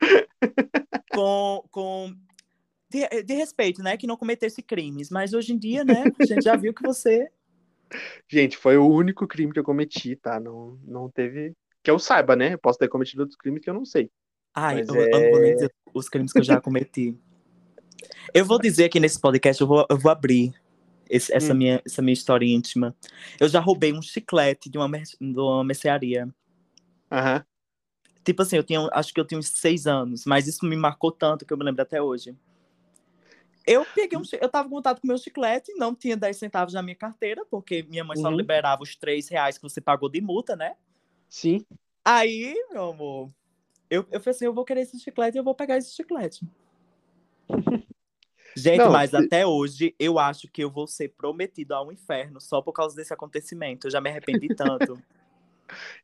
Speaker 2: com, com de, de respeito, né? Que não cometesse crimes. Mas hoje em dia, né? A gente já viu que você.
Speaker 1: Gente, foi o único crime que eu cometi, tá? Não, não teve. Que eu saiba, né? Eu posso ter cometido outros crimes que eu não sei.
Speaker 2: Ai,
Speaker 1: Mas
Speaker 2: eu, eu não vou nem
Speaker 1: é-
Speaker 2: dizer os crimes que eu já cometi. Eu vou dizer aqui nesse podcast, eu vou, eu vou abrir esse- essa,
Speaker 1: Hum.
Speaker 2: minha, essa minha história íntima. Eu já roubei um chiclete de uma, mer- de uma mercearia.
Speaker 1: Aham.
Speaker 2: Tipo assim, eu tinha, acho que eu tinha uns seis anos, mas isso me marcou tanto que eu me lembro até hoje. Eu peguei um, eu tava com vontade com meu chiclete, não tinha 10 centavos na minha carteira, porque minha mãe só
Speaker 1: Uhum.
Speaker 2: liberava os 3 reais que você pagou de multa, né?
Speaker 1: Sim.
Speaker 2: Aí, meu amor, eu, eu falei assim, eu vou querer esse chiclete e eu vou pegar esse chiclete. Gente,
Speaker 1: Não,
Speaker 2: mas
Speaker 1: se-
Speaker 2: até hoje eu acho que eu vou ser prometido ao inferno só por causa desse acontecimento. Eu já me arrependi tanto.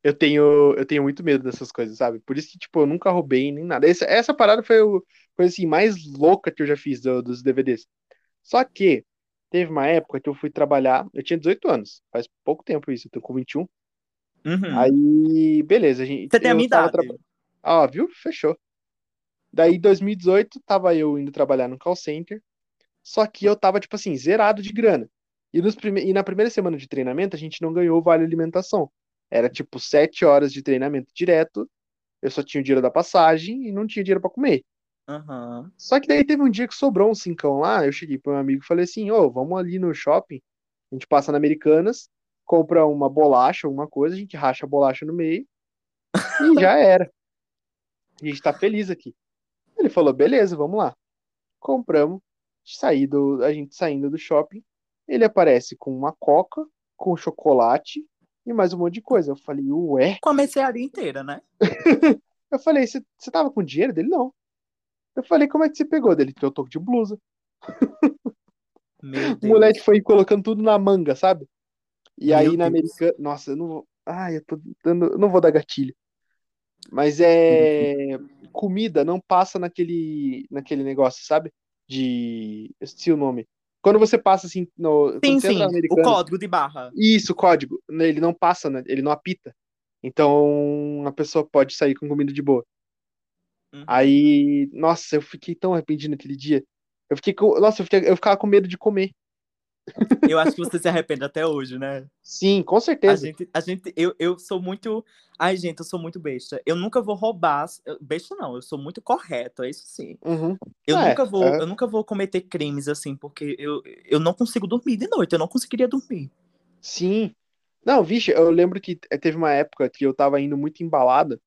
Speaker 1: Eu tenho, eu tenho muito medo dessas coisas, sabe? Por isso que, tipo, eu nunca roubei nem nada. Essa, essa parada foi a coisa assim, mais louca que eu já fiz do- dos DVDs. Só que teve uma época que eu fui trabalhar, eu tinha 18 anos, faz pouco tempo isso, eu tô com 21.
Speaker 2: Uhum.
Speaker 1: Aí, beleza, a gente.
Speaker 2: Você tem a minha idade.
Speaker 1: traba- Ah, viu? Fechou. Daí, em 2018, tava eu indo trabalhar no call center. Só que eu tava, tipo assim, zerado de grana. E, nos prime... e na primeira semana de treinamento, a gente não ganhou o vale alimentação. Era tipo sete horas de treinamento direto. Eu só tinha o dinheiro da passagem e não tinha dinheiro pra comer.
Speaker 2: Aham.
Speaker 1: Só que daí teve um dia que sobrou um cincão lá. Eu cheguei pro meu amigo e falei assim: Ô, vamos ali no shopping. A gente passa na Americanas, compra uma bolacha, alguma coisa, a gente racha a bolacha no meio e já era. A gente tá feliz aqui. Ele falou: beleza, vamos lá. Compramos, saí do, a gente saindo do shopping. Ele aparece com uma coca, com chocolate e mais um monte de coisa. Eu falei: ué?
Speaker 2: Comecei a inteira, né?
Speaker 1: Eu falei: você tava com dinheiro dele? Não. Eu falei: como é que você pegou dele? Eu tô de blusa. O moleque foi colocando tudo na manga, sabe? E
Speaker 2: Meu
Speaker 1: aí na
Speaker 2: Deus.
Speaker 1: Americana. Nossa, eu não vou. Ai, eu tô dando. Eu não vou dar gatilho. Mas é. Comida não passa naquele, naquele negócio, sabe? De. Eu esqueci o nome. Quando você passa assim. No...
Speaker 2: Sim, sim. O código de barra.
Speaker 1: Isso, código. Ele não passa, né? ele não apita. Então a pessoa pode sair com comida de boa.
Speaker 2: Uhum.
Speaker 1: Aí, nossa, eu fiquei tão arrependido naquele dia. Eu fiquei com. Nossa, eu, fiquei- eu ficava com medo de comer.
Speaker 2: Eu acho que você se arrepende até hoje, né?
Speaker 1: Sim, com
Speaker 2: A
Speaker 1: certeza.
Speaker 2: gente, a gente, eu, eu sou muito. Ai, gente, eu sou muito besta. Eu nunca vou roubar. Besta não, eu sou muito correto, é isso sim.
Speaker 1: Uhum.
Speaker 2: Eu
Speaker 1: É,
Speaker 2: nunca vou,
Speaker 1: é.
Speaker 2: eu nunca vou cometer crimes assim, porque eu, eu não consigo dormir de noite, eu não conseguiria dormir.
Speaker 1: Sim. Não, vixe, eu lembro que eh, teve uma época que eu tava indo muito embalada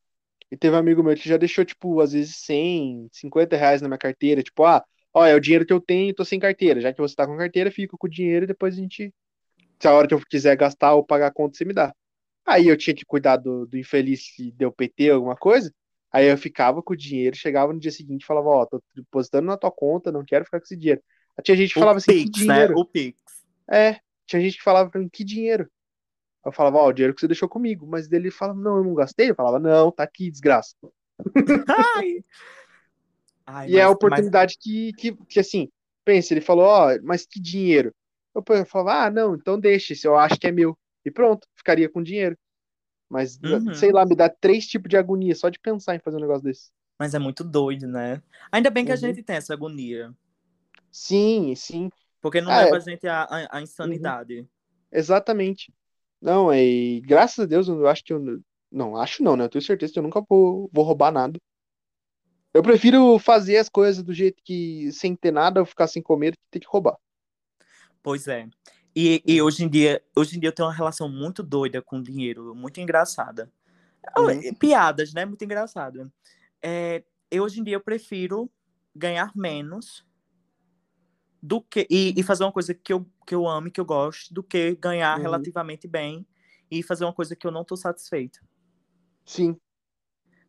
Speaker 1: e teve um amigo meu que já deixou, tipo, às vezes 100, 50 reais na minha carteira. Tipo, ah, ó, é o dinheiro que eu tenho tô sem carteira. Já que você tá com carteira, fica com o dinheiro e depois a gente. Se a hora que eu quiser gastar ou pagar a conta, você me dá. Aí eu tinha que cuidar do, do infeliz que deu PT, alguma coisa. Aí eu ficava com o dinheiro, chegava no dia seguinte e falava, ó, tô depositando na tua conta, não quero ficar com esse dinheiro. Aí tinha gente que falava
Speaker 2: o
Speaker 1: assim, que
Speaker 2: Pix,
Speaker 1: dinheiro?
Speaker 2: né? O Pix.
Speaker 1: É, tinha gente que falava pra mim, que dinheiro? Eu falava, ó, o dinheiro que você deixou comigo. Mas dele falava, não, eu não gastei. Eu falava, não, tá aqui, desgraça.
Speaker 2: Ai. Ai,
Speaker 1: e é a
Speaker 2: mas-
Speaker 1: oportunidade que, que, que, assim, pensa, ele falou, ó, mas que dinheiro? Eu falava, ah, não, então deixa, se eu acho que é meu. E pronto, ficaria com dinheiro. Mas,
Speaker 2: Uhum.
Speaker 1: sei lá, me dá três tipos de agonia só de pensar em fazer um negócio desse.
Speaker 2: Mas é muito doido, né? Ainda bem que a
Speaker 1: Uhum.
Speaker 2: gente tem essa agonia.
Speaker 1: Sim, sim,
Speaker 2: Porque não
Speaker 1: Ah,
Speaker 2: leva
Speaker 1: é.
Speaker 2: a gente à, à- insanidade.
Speaker 1: exatamente. Não, é, e graças a Deus, eu acho que eu. Não, acho não, né? Eu tenho certeza que eu nunca vou, vou roubar nada. Eu prefiro fazer as coisas do jeito que, sem ter nada, eu ficar sem comer, que ter que roubar.
Speaker 2: Pois é. E, e hoje em dia, hoje em dia eu tenho uma relação muito doida com dinheiro, muito engraçada.
Speaker 1: Uhum.
Speaker 2: Piadas, né? Muito engraçada. É, eu hoje em dia eu prefiro ganhar menos do que e, e fazer uma coisa que eu, que eu amo e que eu gosto do que ganhar
Speaker 1: Uhum.
Speaker 2: relativamente bem e fazer uma coisa que eu não tô satisfeito,
Speaker 1: Sim.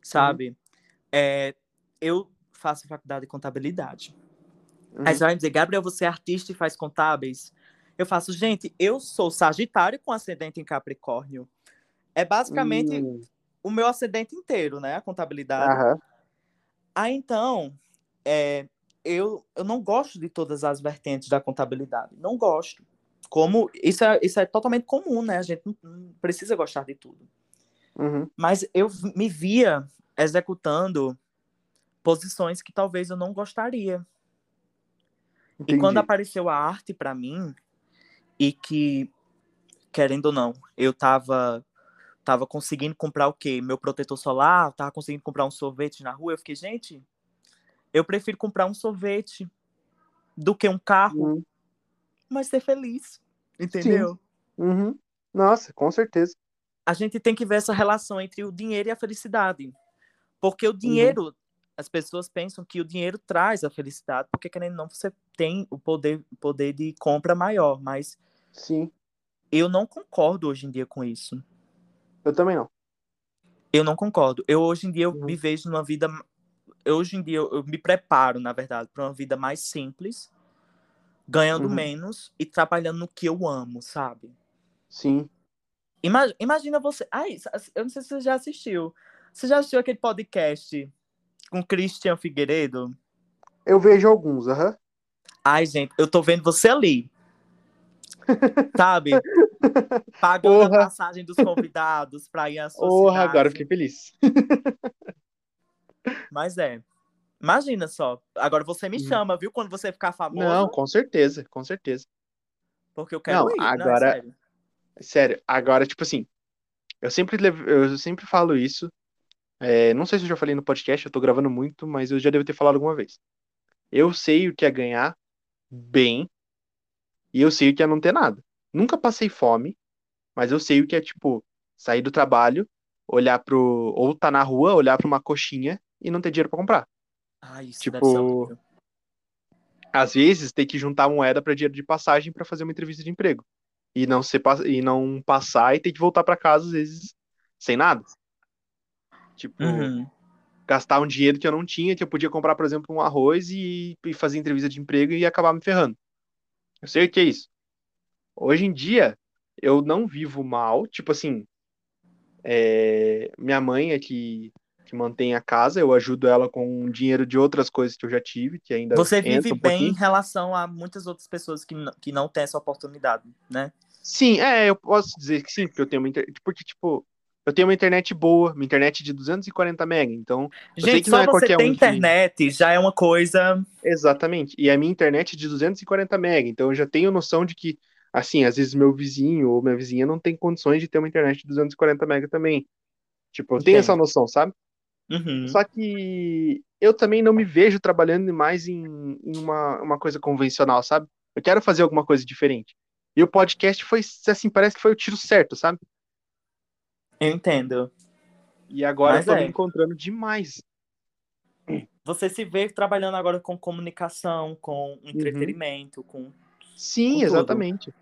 Speaker 2: sabe? É, eu faço faculdade de contabilidade.
Speaker 1: Uhum.
Speaker 2: Aí você vai me dizer, Gabriel, você é artista e faz contábeis? Eu faço, gente, eu sou Sagitário com ascendente em Capricórnio. É basicamente
Speaker 1: Hum,
Speaker 2: o meu ascendente inteiro, né? A contabilidade.
Speaker 1: aham.
Speaker 2: Aí então, é, eu, eu não gosto de todas as vertentes da contabilidade. Não gosto. Como isso é, isso é totalmente comum, né? A gente não, não precisa gostar de tudo.
Speaker 1: Uhum.
Speaker 2: Mas eu me via executando posições que talvez eu não gostaria. E quando
Speaker 1: Entendi.
Speaker 2: apareceu a arte para mim, e que, querendo ou não, eu tava, tava conseguindo comprar o quê? Meu protetor solar, tava conseguindo comprar um sorvete na rua, eu fiquei, gente, eu prefiro comprar um sorvete do que um carro,
Speaker 1: Uhum.
Speaker 2: mas ser feliz. Entendeu?
Speaker 1: Uhum. Nossa, com certeza.
Speaker 2: A gente tem que ver essa relação entre o dinheiro e a felicidade. Porque o dinheiro, uhum. As pessoas pensam que o dinheiro traz a felicidade, porque querendo ou não, você tem o poder, poder de compra maior, mas
Speaker 1: Sim.
Speaker 2: Eu não concordo hoje em dia com isso.
Speaker 1: Eu também não.
Speaker 2: Eu não concordo. Eu hoje em dia eu uhum. me vejo numa vida eu, hoje em dia eu, eu me preparo, na verdade, para uma vida mais simples, ganhando uhum. menos e trabalhando no que eu amo, sabe?
Speaker 1: Sim.
Speaker 2: Imagina, imagina você. Ai, eu não sei se você já assistiu. Você já assistiu aquele podcast com Christian Figueiredo?
Speaker 1: Eu vejo alguns, aham. Uhum.
Speaker 2: Ai, gente, eu tô vendo você ali. Sabe? Pagando Porra. a passagem dos convidados pra ir à sua
Speaker 1: Porra, agora eu fiquei feliz.
Speaker 2: Mas é. Imagina só. Agora você me hum. chama, viu? Quando você ficar famoso.
Speaker 1: Não, com certeza, com certeza.
Speaker 2: Porque eu quero
Speaker 1: não,
Speaker 2: ir.
Speaker 1: Agora, não, sério. sério. agora, tipo assim, eu sempre, eu sempre falo isso. É, não sei se eu já falei no podcast, eu tô gravando muito, mas eu já devo ter falado alguma vez. Eu sei o que é ganhar bem e eu sei o que é não ter nada. Nunca passei fome, mas eu sei o que é, tipo, sair do trabalho, olhar pro. Ou tá na rua, olhar pra uma coxinha e não ter dinheiro para comprar.
Speaker 2: Ah, isso tipo,
Speaker 1: às vezes tem que juntar moeda para dinheiro de passagem para fazer uma entrevista de emprego. E não ser e não passar e ter que voltar para casa às vezes sem nada. Tipo, uhum. gastar um dinheiro que eu não tinha, que eu podia comprar, por exemplo, um arroz e, e fazer entrevista de emprego e acabar me ferrando. Eu sei o que é isso. Hoje em dia, eu não vivo mal. Tipo assim, é... minha mãe é que, que mantém a casa, eu ajudo ela com dinheiro de outras coisas que eu já tive, que ainda.
Speaker 2: Você vive um bem em relação a muitas outras pessoas que, não, que não têm essa oportunidade, né?
Speaker 1: Sim, é, eu posso dizer que sim, porque eu tenho uma. Porque, tipo, eu tenho uma internet boa, uma internet de 240 MB, então.
Speaker 2: Gente, só é você ter um internet que... já é uma coisa.
Speaker 1: Exatamente. E a minha internet é de 240 MB, então eu já tenho noção de que, assim, às vezes meu vizinho ou minha vizinha não tem condições de ter uma internet de 240 MB também. Tipo, eu tenho essa noção, sabe?
Speaker 2: Uhum.
Speaker 1: Só que eu também não me vejo trabalhando mais em, em uma, uma coisa convencional, sabe? Eu quero fazer alguma coisa diferente. E o podcast foi, assim, parece que foi o tiro certo, sabe?
Speaker 2: Eu entendo.
Speaker 1: E agora Mas eu tô é. me encontrando demais.
Speaker 2: Você se vê trabalhando agora com comunicação, com uhum. entretenimento, uhum. com.
Speaker 1: Sim, com exatamente.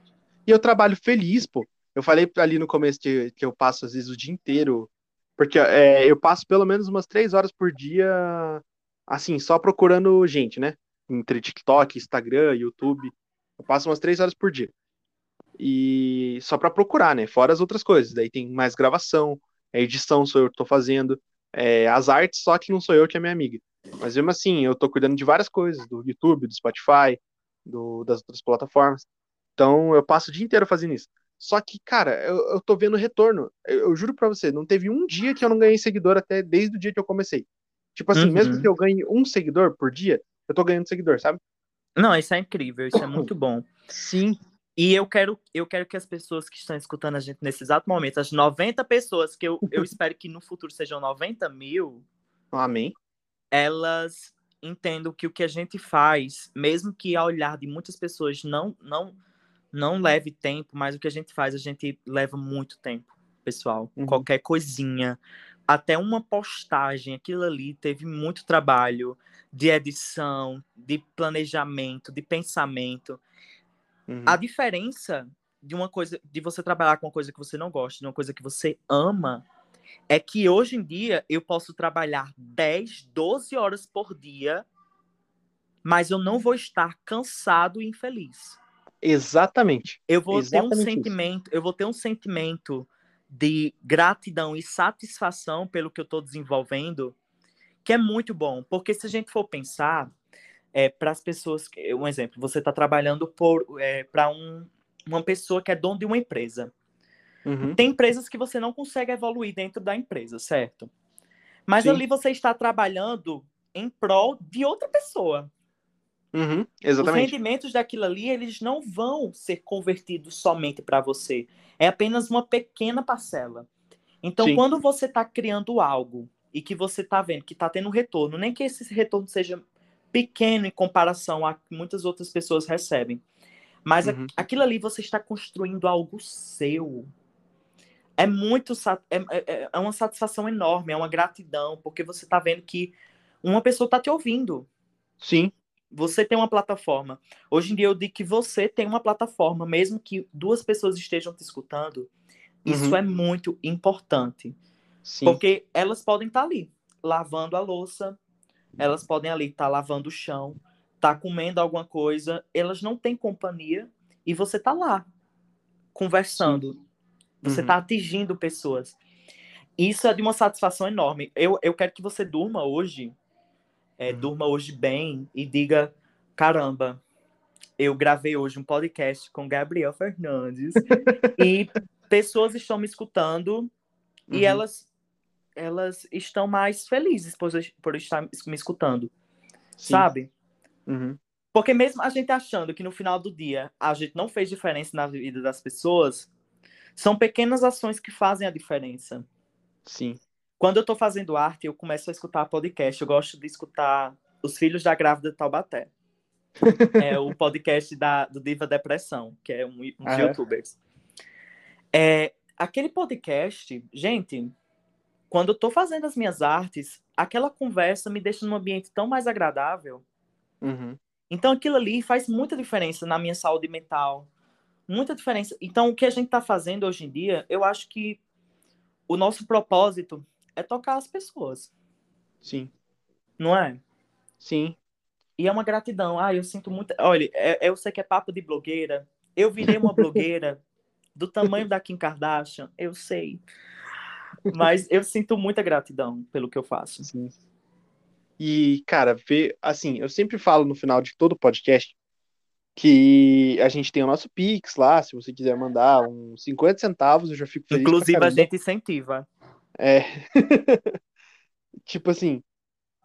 Speaker 1: E eu trabalho feliz, pô. Eu falei ali no começo que, que eu passo, às vezes, o dia inteiro. Porque é, eu passo pelo menos umas três horas por dia, assim, só procurando gente, né? Entre TikTok, Instagram, YouTube. Eu passo umas três horas por dia. E só para procurar, né? Fora as outras coisas. Daí tem mais gravação, a edição sou eu que tô fazendo, é, as artes só que não sou eu que é minha amiga. Mas mesmo assim, eu tô cuidando de várias coisas, do YouTube, do Spotify, do, das outras plataformas. Então eu passo o dia inteiro fazendo isso. Só que, cara, eu, eu tô vendo retorno. Eu, eu juro pra você, não teve um dia que eu não ganhei seguidor até desde o dia que eu comecei. Tipo assim, uhum. mesmo que eu ganhe um seguidor por dia, eu tô ganhando seguidor, sabe?
Speaker 2: Não, isso é incrível, isso é muito bom.
Speaker 1: Sim.
Speaker 2: E eu quero, eu quero que as pessoas que estão escutando a gente nesse exato momento, as 90 pessoas, que eu, eu espero que no futuro sejam 90 mil.
Speaker 1: Amém.
Speaker 2: Elas entendam que o que a gente faz, mesmo que ao olhar de muitas pessoas não, não, não leve tempo, mas o que a gente faz, a gente leva muito tempo, pessoal. Uhum. Qualquer coisinha, até uma postagem, aquilo ali teve muito trabalho de edição, de planejamento, de pensamento. Uhum. A diferença de uma coisa, de você trabalhar com uma coisa que você não gosta, de uma coisa que você ama, é que hoje em dia eu posso trabalhar 10, 12 horas por dia, mas eu não vou estar cansado e infeliz.
Speaker 1: Exatamente.
Speaker 2: Eu vou
Speaker 1: Exatamente
Speaker 2: ter um sentimento, isso. eu vou ter um sentimento de gratidão e satisfação pelo que eu estou desenvolvendo, que é muito bom, porque se a gente for pensar, é, para as pessoas. Que, um exemplo, você está trabalhando é, para um, uma pessoa que é dono de uma empresa.
Speaker 1: Uhum.
Speaker 2: Tem empresas que você não consegue evoluir dentro da empresa, certo? Mas Sim. ali você está trabalhando em prol de outra pessoa.
Speaker 1: Uhum, exatamente.
Speaker 2: Os rendimentos daquilo ali, eles não vão ser convertidos somente para você. É apenas uma pequena parcela. Então, Sim. quando você está criando algo e que você está vendo que está tendo retorno, nem que esse retorno seja pequeno em comparação a que muitas outras pessoas recebem. Mas uhum. aquilo ali você está construindo algo seu. é muito é, é, é uma satisfação enorme, é uma gratidão, porque você está vendo que uma pessoa está te ouvindo.
Speaker 1: Sim.
Speaker 2: Você tem uma plataforma. Hoje em dia eu digo que você tem uma plataforma, mesmo que duas pessoas estejam te escutando. Isso uhum. é muito importante. Sim. Porque elas podem estar tá ali, lavando a louça, elas podem ali estar tá lavando o chão, tá comendo alguma coisa, elas não têm companhia e você tá lá conversando. Sim. Você uhum. tá atingindo pessoas. Isso é de uma satisfação enorme. Eu, eu quero que você durma hoje é, uhum. durma hoje bem e diga: caramba, eu gravei hoje um podcast com Gabriel Fernandes e pessoas estão me escutando uhum. e elas elas estão mais felizes por, por estar me escutando, Sim. sabe?
Speaker 1: Uhum.
Speaker 2: Porque mesmo a gente achando que no final do dia a gente não fez diferença na vida das pessoas, são pequenas ações que fazem a diferença.
Speaker 1: Sim.
Speaker 2: Quando eu estou fazendo arte, eu começo a escutar podcast. Eu gosto de escutar Os Filhos da Grávida de Taubaté. é o podcast da, do Diva Depressão, que é um, um dos uhum. youtubers. É, aquele podcast, gente, quando eu estou fazendo as minhas artes, aquela conversa me deixa num ambiente tão mais agradável.
Speaker 1: Uhum.
Speaker 2: Então aquilo ali faz muita diferença na minha saúde mental. Muita diferença. Então o que a gente está fazendo hoje em dia, eu acho que o nosso propósito é tocar as pessoas.
Speaker 1: Sim.
Speaker 2: Não é?
Speaker 1: Sim.
Speaker 2: E é uma gratidão. Ah, eu sinto muito. Olha, é, eu sei que é papo de blogueira. Eu virei uma blogueira do tamanho da Kim Kardashian, eu sei. Mas eu sinto muita gratidão pelo que eu faço.
Speaker 1: Sim. E, cara, ver, assim, eu sempre falo no final de todo podcast que a gente tem o nosso Pix lá, se você quiser mandar uns 50 centavos, eu já fico feliz.
Speaker 2: Inclusive, a gente incentiva.
Speaker 1: É. tipo assim,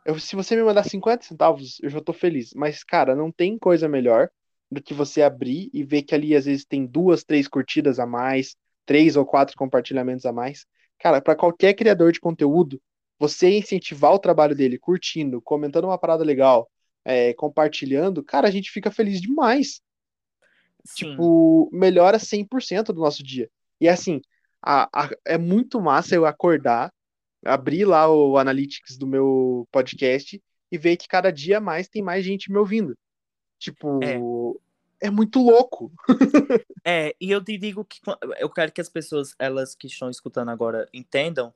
Speaker 1: eu, se você me mandar 50 centavos, eu já tô feliz. Mas, cara, não tem coisa melhor do que você abrir e ver que ali às vezes tem duas, três curtidas a mais, três ou quatro compartilhamentos a mais. Cara, para qualquer criador de conteúdo, você incentivar o trabalho dele, curtindo, comentando uma parada legal, é, compartilhando, cara, a gente fica feliz demais. Sim. Tipo, melhora 100% do nosso dia. E assim, a, a, é muito massa eu acordar, abrir lá o Analytics do meu podcast e ver que cada dia mais tem mais gente me ouvindo. Tipo, é, é muito louco.
Speaker 2: é, e eu te digo que eu quero que as pessoas, elas que estão escutando agora, entendam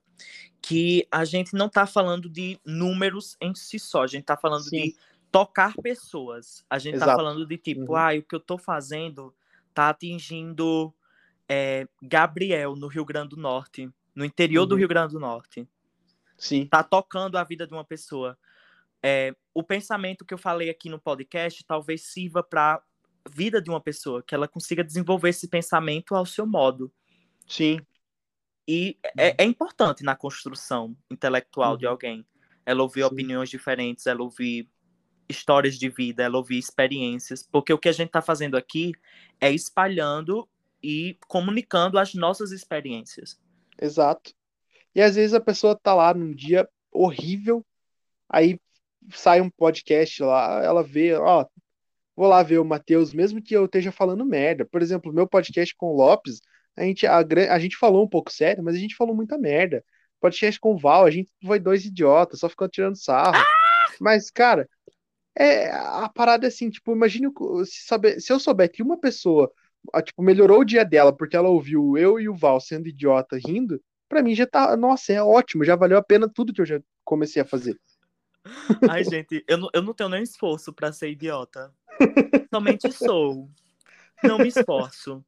Speaker 2: que a gente não está falando de números em si só, a gente está falando Sim. de tocar pessoas. A gente está falando de tipo, uhum. ah, o que eu estou fazendo está atingindo é, Gabriel, no Rio Grande do Norte, no interior uhum. do Rio Grande do Norte.
Speaker 1: Sim.
Speaker 2: Tá tocando a vida de uma pessoa. É, o pensamento que eu falei aqui no podcast talvez sirva para vida de uma pessoa, que ela consiga desenvolver esse pensamento ao seu modo.
Speaker 1: Sim.
Speaker 2: E é, é importante na construção intelectual uhum. de alguém. Ela ouvir Sim. opiniões diferentes, ela ouvir histórias de vida, ela ouvir experiências, porque o que a gente está fazendo aqui é espalhando e comunicando as nossas experiências.
Speaker 1: Exato. E às vezes a pessoa tá lá num dia horrível, aí sai um podcast lá, ela vê, ó, vou lá ver o Matheus, mesmo que eu esteja falando merda. Por exemplo, meu podcast com o Lopes, a gente, a, a gente falou um pouco sério, mas a gente falou muita merda. Podcast com o Val, a gente foi dois idiotas, só ficou tirando sarro. Ah! Mas, cara, é, a parada é assim, tipo, imagine se, saber, se eu souber que uma pessoa tipo, melhorou o dia dela porque ela ouviu eu e o Val sendo idiota rindo, pra mim já tá, nossa, é ótimo, já valeu a pena tudo que eu já comecei a fazer.
Speaker 2: Ai, gente, eu não, eu não tenho nem esforço para ser idiota. Somente sou. Não me esforço.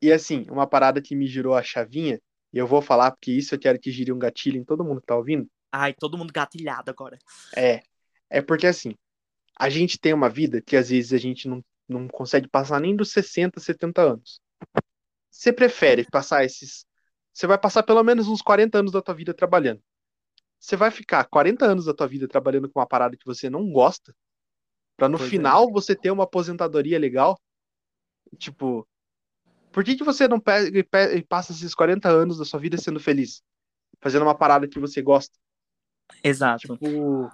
Speaker 1: E assim, uma parada que me girou a chavinha, e eu vou falar porque isso eu quero que gire um gatilho em todo mundo que tá ouvindo.
Speaker 2: Ai, todo mundo gatilhado agora.
Speaker 1: É. É porque assim, a gente tem uma vida que às vezes a gente não não consegue passar nem dos 60, 70 anos. Você prefere passar esses. Você vai passar pelo menos uns 40 anos da tua vida trabalhando. Você vai ficar 40 anos da tua vida trabalhando com uma parada que você não gosta, para no pois final é. você ter uma aposentadoria legal? Tipo, por que, que você não pega e passa esses 40 anos da sua vida sendo feliz? Fazendo uma parada que você gosta?
Speaker 2: Exato.
Speaker 1: Tipo,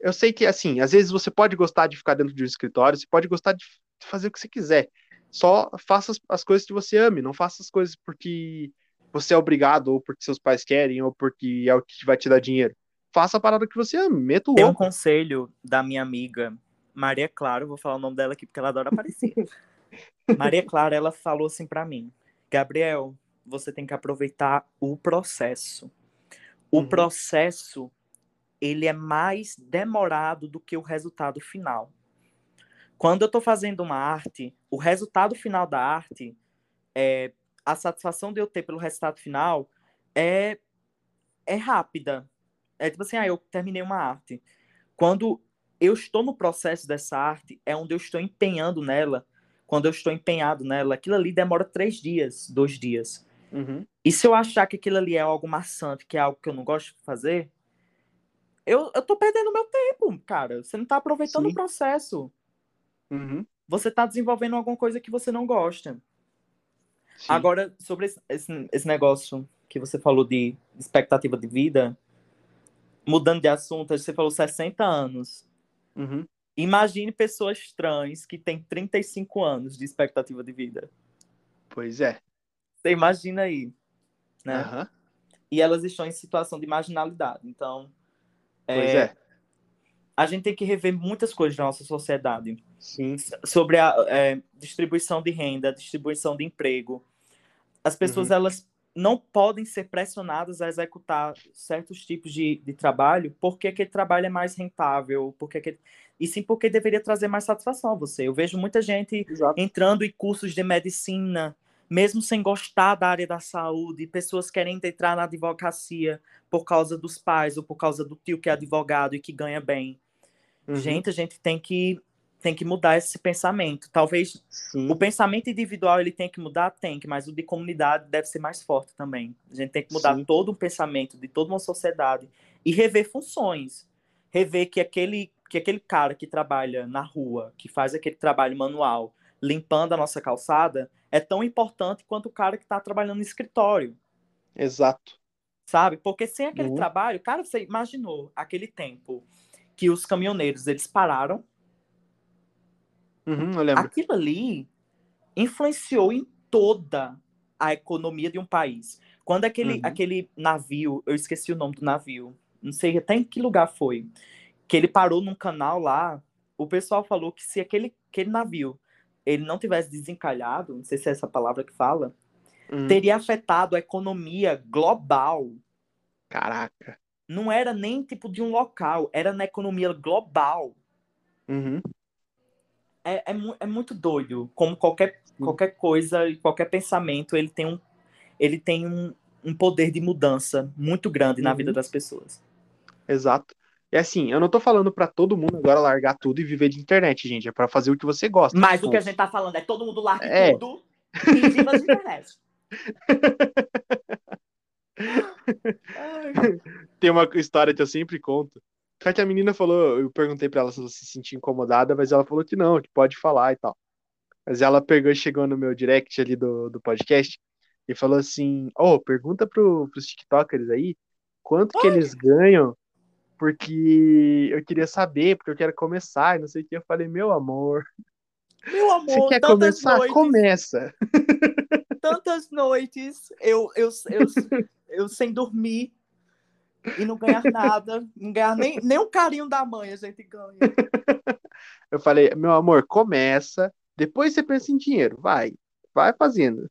Speaker 1: eu sei que, assim, às vezes você pode gostar de ficar dentro de um escritório, você pode gostar de fazer o que você quiser. Só faça as, as coisas que você ame, não faça as coisas porque você é obrigado, ou porque seus pais querem, ou porque é o que vai te dar dinheiro. Faça a parada que você ama, meta o
Speaker 2: Tem um conselho da minha amiga Maria Clara, vou falar o nome dela aqui porque ela adora aparecer. Maria Clara, ela falou assim pra mim: Gabriel, você tem que aproveitar o processo. O
Speaker 1: Uhum.
Speaker 2: processo, ele é mais demorado do que o resultado final. Quando eu tô fazendo uma arte, o resultado final da arte, é, a satisfação de eu ter pelo resultado final é, é rápida. É tipo assim, ah, eu terminei uma arte. Quando eu estou no processo dessa arte, é onde eu estou empenhando nela. Quando eu estou empenhado nela, aquilo ali demora três dias, dois dias.
Speaker 1: Uhum.
Speaker 2: E se eu achar que aquilo ali é algo maçante, que é algo que eu não gosto de fazer, eu, eu tô perdendo meu tempo, cara. Você não tá aproveitando
Speaker 1: Sim.
Speaker 2: o processo.
Speaker 1: Uhum.
Speaker 2: Você tá desenvolvendo alguma coisa que você não gosta.
Speaker 1: Sim.
Speaker 2: Agora, sobre esse, esse, esse negócio que você falou de expectativa de vida, mudando de assunto, você falou 60 anos.
Speaker 1: Uhum.
Speaker 2: Imagine pessoas trans que têm 35 anos de expectativa de vida.
Speaker 1: Pois é.
Speaker 2: Você imagina aí, né?
Speaker 1: Aham.
Speaker 2: E elas estão em situação de marginalidade. Então,
Speaker 1: Pois é.
Speaker 2: a gente tem que rever muitas coisas na nossa sociedade.
Speaker 1: Sim.
Speaker 2: sobre a é, distribuição de renda, distribuição de emprego. As pessoas
Speaker 1: Uhum.
Speaker 2: elas não podem ser pressionadas a executar certos tipos de, de trabalho porque aquele trabalho é mais rentável, porque aquele... e sim porque deveria trazer mais satisfação a você. Eu vejo muita gente
Speaker 1: Exato.
Speaker 2: entrando em cursos de medicina, mesmo sem gostar da área da saúde, pessoas querendo entrar na advocacia por causa dos pais ou por causa do tio que é advogado e que ganha bem.
Speaker 1: Uhum.
Speaker 2: Gente, a gente tem que tem que mudar esse pensamento. Talvez
Speaker 1: Sim.
Speaker 2: o pensamento individual ele tem que mudar, tem que, mas o de comunidade deve ser mais forte também. A gente tem que mudar
Speaker 1: Sim.
Speaker 2: todo o pensamento de toda uma sociedade e rever funções, rever que aquele que aquele cara que trabalha na rua, que faz aquele trabalho manual, limpando a nossa calçada, é tão importante quanto o cara que está trabalhando no escritório
Speaker 1: Exato.
Speaker 2: sabe? Porque sem aquele
Speaker 1: Uhum.
Speaker 2: trabalho, cara, você imaginou aquele tempo que os caminhoneiros eles pararam,
Speaker 1: Uhum,
Speaker 2: aquilo ali influenciou em toda a economia de um país. Quando aquele,
Speaker 1: Uhum.
Speaker 2: aquele navio, eu esqueci o nome do navio, não sei até em que lugar foi, que ele parou num canal lá, o pessoal falou que se aquele, aquele navio ele não tivesse desencalhado, não sei se é essa palavra que fala,
Speaker 1: Uhum.
Speaker 2: teria afetado a economia global.
Speaker 1: Caraca.
Speaker 2: Não era nem tipo de um local, era na economia global.
Speaker 1: Uhum.
Speaker 2: É, é, é muito doido. Como qualquer, qualquer coisa e qualquer pensamento, ele tem um, ele tem um, um poder de mudança muito grande na
Speaker 1: Uhum.
Speaker 2: vida das pessoas.
Speaker 1: Exato. E assim, eu não tô falando pra todo mundo agora largar tudo e viver de internet, gente. É pra fazer o que você gosta.
Speaker 2: Mas
Speaker 1: Tipo,
Speaker 2: o que a gente tá falando é todo mundo larga
Speaker 1: É.
Speaker 2: tudo e viva de internet.
Speaker 1: Tem uma história que eu sempre conto. Só que a menina falou, eu perguntei pra ela se ela se sentia incomodada, mas ela falou que não, que pode falar e tal. Mas ela pegou e chegou no meu direct ali do, do podcast e falou assim: Ô, pergunta pro, pros TikTokers aí quanto que eles ganham, porque eu queria saber, porque eu quero começar e não sei o que. Eu falei, meu amor,
Speaker 2: meu amor,
Speaker 1: você quer começar?
Speaker 2: noites,
Speaker 1: Começa.
Speaker 2: tantas noites, eu, eu, eu, eu sem dormir e não ganhar nada, não ganhar nem, nem um carinho da mãe a gente ganha.
Speaker 1: Eu falei, meu amor, começa, depois você pensa em dinheiro, vai, vai fazendo.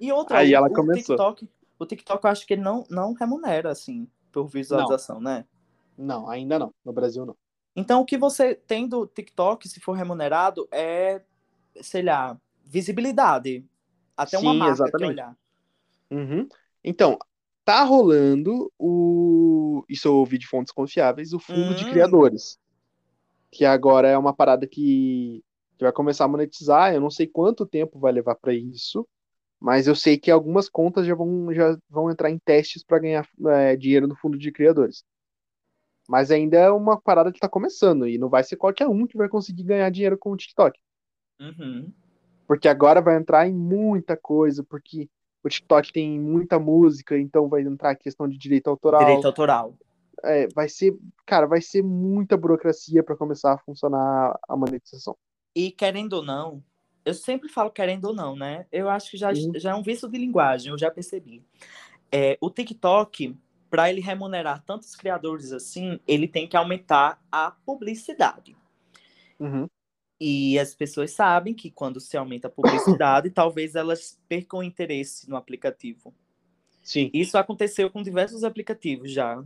Speaker 2: E outra,
Speaker 1: Aí
Speaker 2: o,
Speaker 1: ela
Speaker 2: o
Speaker 1: começou.
Speaker 2: TikTok, o TikTok eu acho que ele não, não remunera, assim, por visualização, né?
Speaker 1: Não, ainda não, no Brasil não.
Speaker 2: Então, o que você tem do TikTok, se for remunerado, é, sei lá, visibilidade. Até uma
Speaker 1: Sim,
Speaker 2: marca
Speaker 1: exatamente.
Speaker 2: olhar.
Speaker 1: Uhum. Então, tá rolando o. Isso eu ouvi de fontes confiáveis, o fundo de
Speaker 2: Hum.
Speaker 1: criadores. Que agora é uma parada que, que vai começar a monetizar. Eu não sei quanto tempo vai levar para isso, mas eu sei que algumas contas já vão, já vão entrar em testes para ganhar é, dinheiro no fundo de criadores. Mas ainda é uma parada que tá começando, e não vai ser qualquer um que vai conseguir ganhar dinheiro com o TikTok.
Speaker 2: Uhum.
Speaker 1: Porque agora vai entrar em muita coisa, porque o TikTok tem muita música, então vai entrar a questão de direito autoral.
Speaker 2: Direito autoral.
Speaker 1: É, vai ser, cara, vai ser muita burocracia para começar a funcionar a monetização.
Speaker 2: E querendo ou não, eu sempre falo querendo ou não, né? Eu acho que já, já é um vício de linguagem, eu já percebi. É, o TikTok, para ele remunerar tantos criadores assim, ele tem que aumentar a publicidade.
Speaker 1: Uhum.
Speaker 2: E as pessoas sabem que quando se aumenta a publicidade, talvez elas percam o interesse no aplicativo.
Speaker 1: Sim.
Speaker 2: Isso aconteceu com diversos aplicativos já.